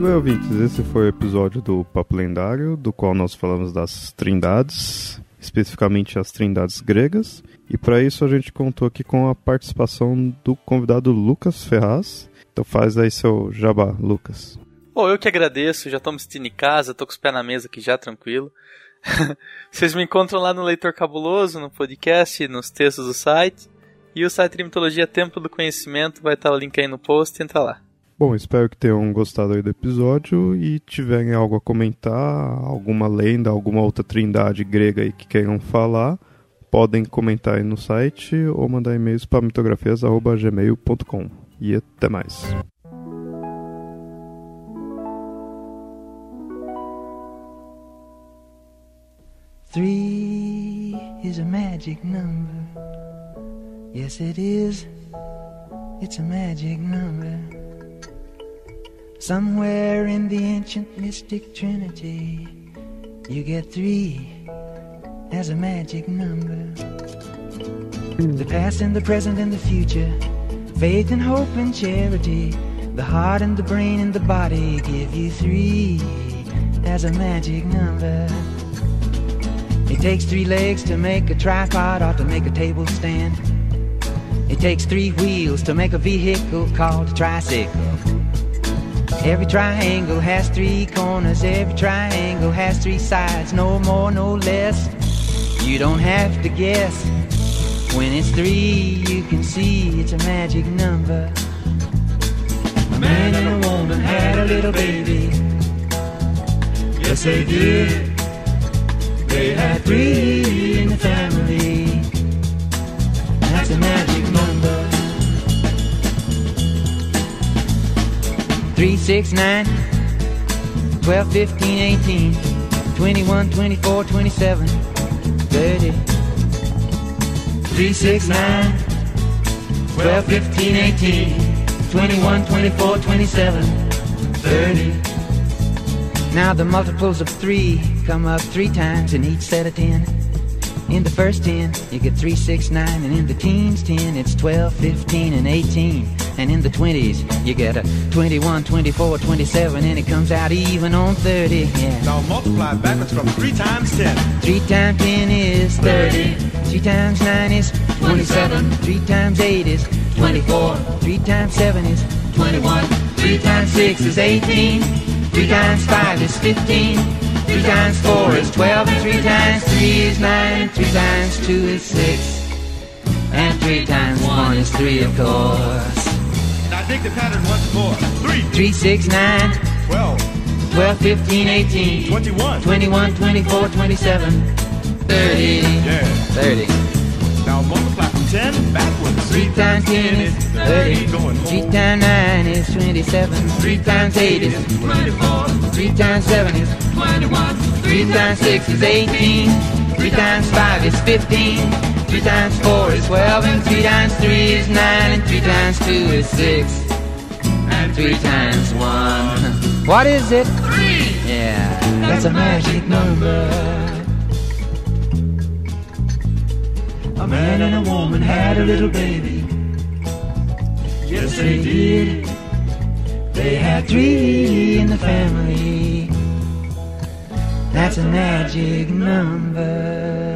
Muito bem, ouvintes, esse foi o episódio do Papo Lendário, do qual nós falamos das trindades, especificamente as trindades gregas. E para isso a gente contou aqui com a participação do convidado Lucas Ferraz. Então faz aí seu jabá, Lucas. Bom, eu que agradeço, já estou me sentindo em casa, tô com os pés na mesa aqui já, tranquilo. Vocês me encontram lá no Leitor Cabuloso, no podcast, nos textos do site. E o site de Mitologia Tempo do Conhecimento vai estar o link aí no post, entra lá. Bom, espero que tenham gostado aí do episódio e tiverem algo a comentar, alguma lenda, alguma outra trindade grega aí que queiram falar, podem comentar aí no site ou mandar e-mails para mitografias.gmail.com. E até mais. Three is a magic number. Yes, it is. It's a magic number. Somewhere in the ancient mystic trinity, you get three as a magic number. The past and the present and the future, faith and hope and charity, the heart and the brain and the body give you three as a magic number. It takes three legs to make a tripod or to make a table stand. It takes three wheels to make a vehicle called a tricycle. Every triangle has three corners, every triangle has three sides, no more, no less. You don't have to guess. When it's three, you can see it's a magic number. A man and a woman had a little baby. Yes, they did. They had three in the family. 3, 6, 9, 12, 15, 18, 21, 24, 27, 30. 3, 6, 9, 12, 15, 18, 21, 24, 27, 30. Now the multiples of 3 come up 3 times in each set of 10. In the first 10, you get 3, 6, 9, and in the teens 10, it's 12, 15, and 18. And in the 20s, you get a 21, 24, 27, and it comes out even on 30. Yeah. Now multiply backwards from 3 times 10. 3 times 10 is 30. 3 times 9 is 27. 3 times 8 is 24. 3 times 7 is 21. 3 times 6 is 18. 3 times 5 is 15. 3 times 4 is 12. And 3 times 3 is 9. And 3 times 2 is 6. And 3 times 1 is 3, of course. Dig the pattern once more. Three, three, six, nine, twelve, twelve, fifteen, eighteen, twenty-one, twenty-one, twenty-four, twenty-seven, thirty. Yeah. Thirty. Now multiply from ten backwards. Three times ten is thirty. Three times nine is twenty-seven. Three times eight is twenty-four. Three times seven is twenty-one. Three times six is eighteen. Three times five is fifteen. 3 times 4 is 12. And 3 times 3 is 9. And 3 times 2 is 6. And 3 times 1. What is it? 3. Yeah, that's a magic number. A man and a woman had a little baby. Yes, they did. They had three in the family. That's a magic number.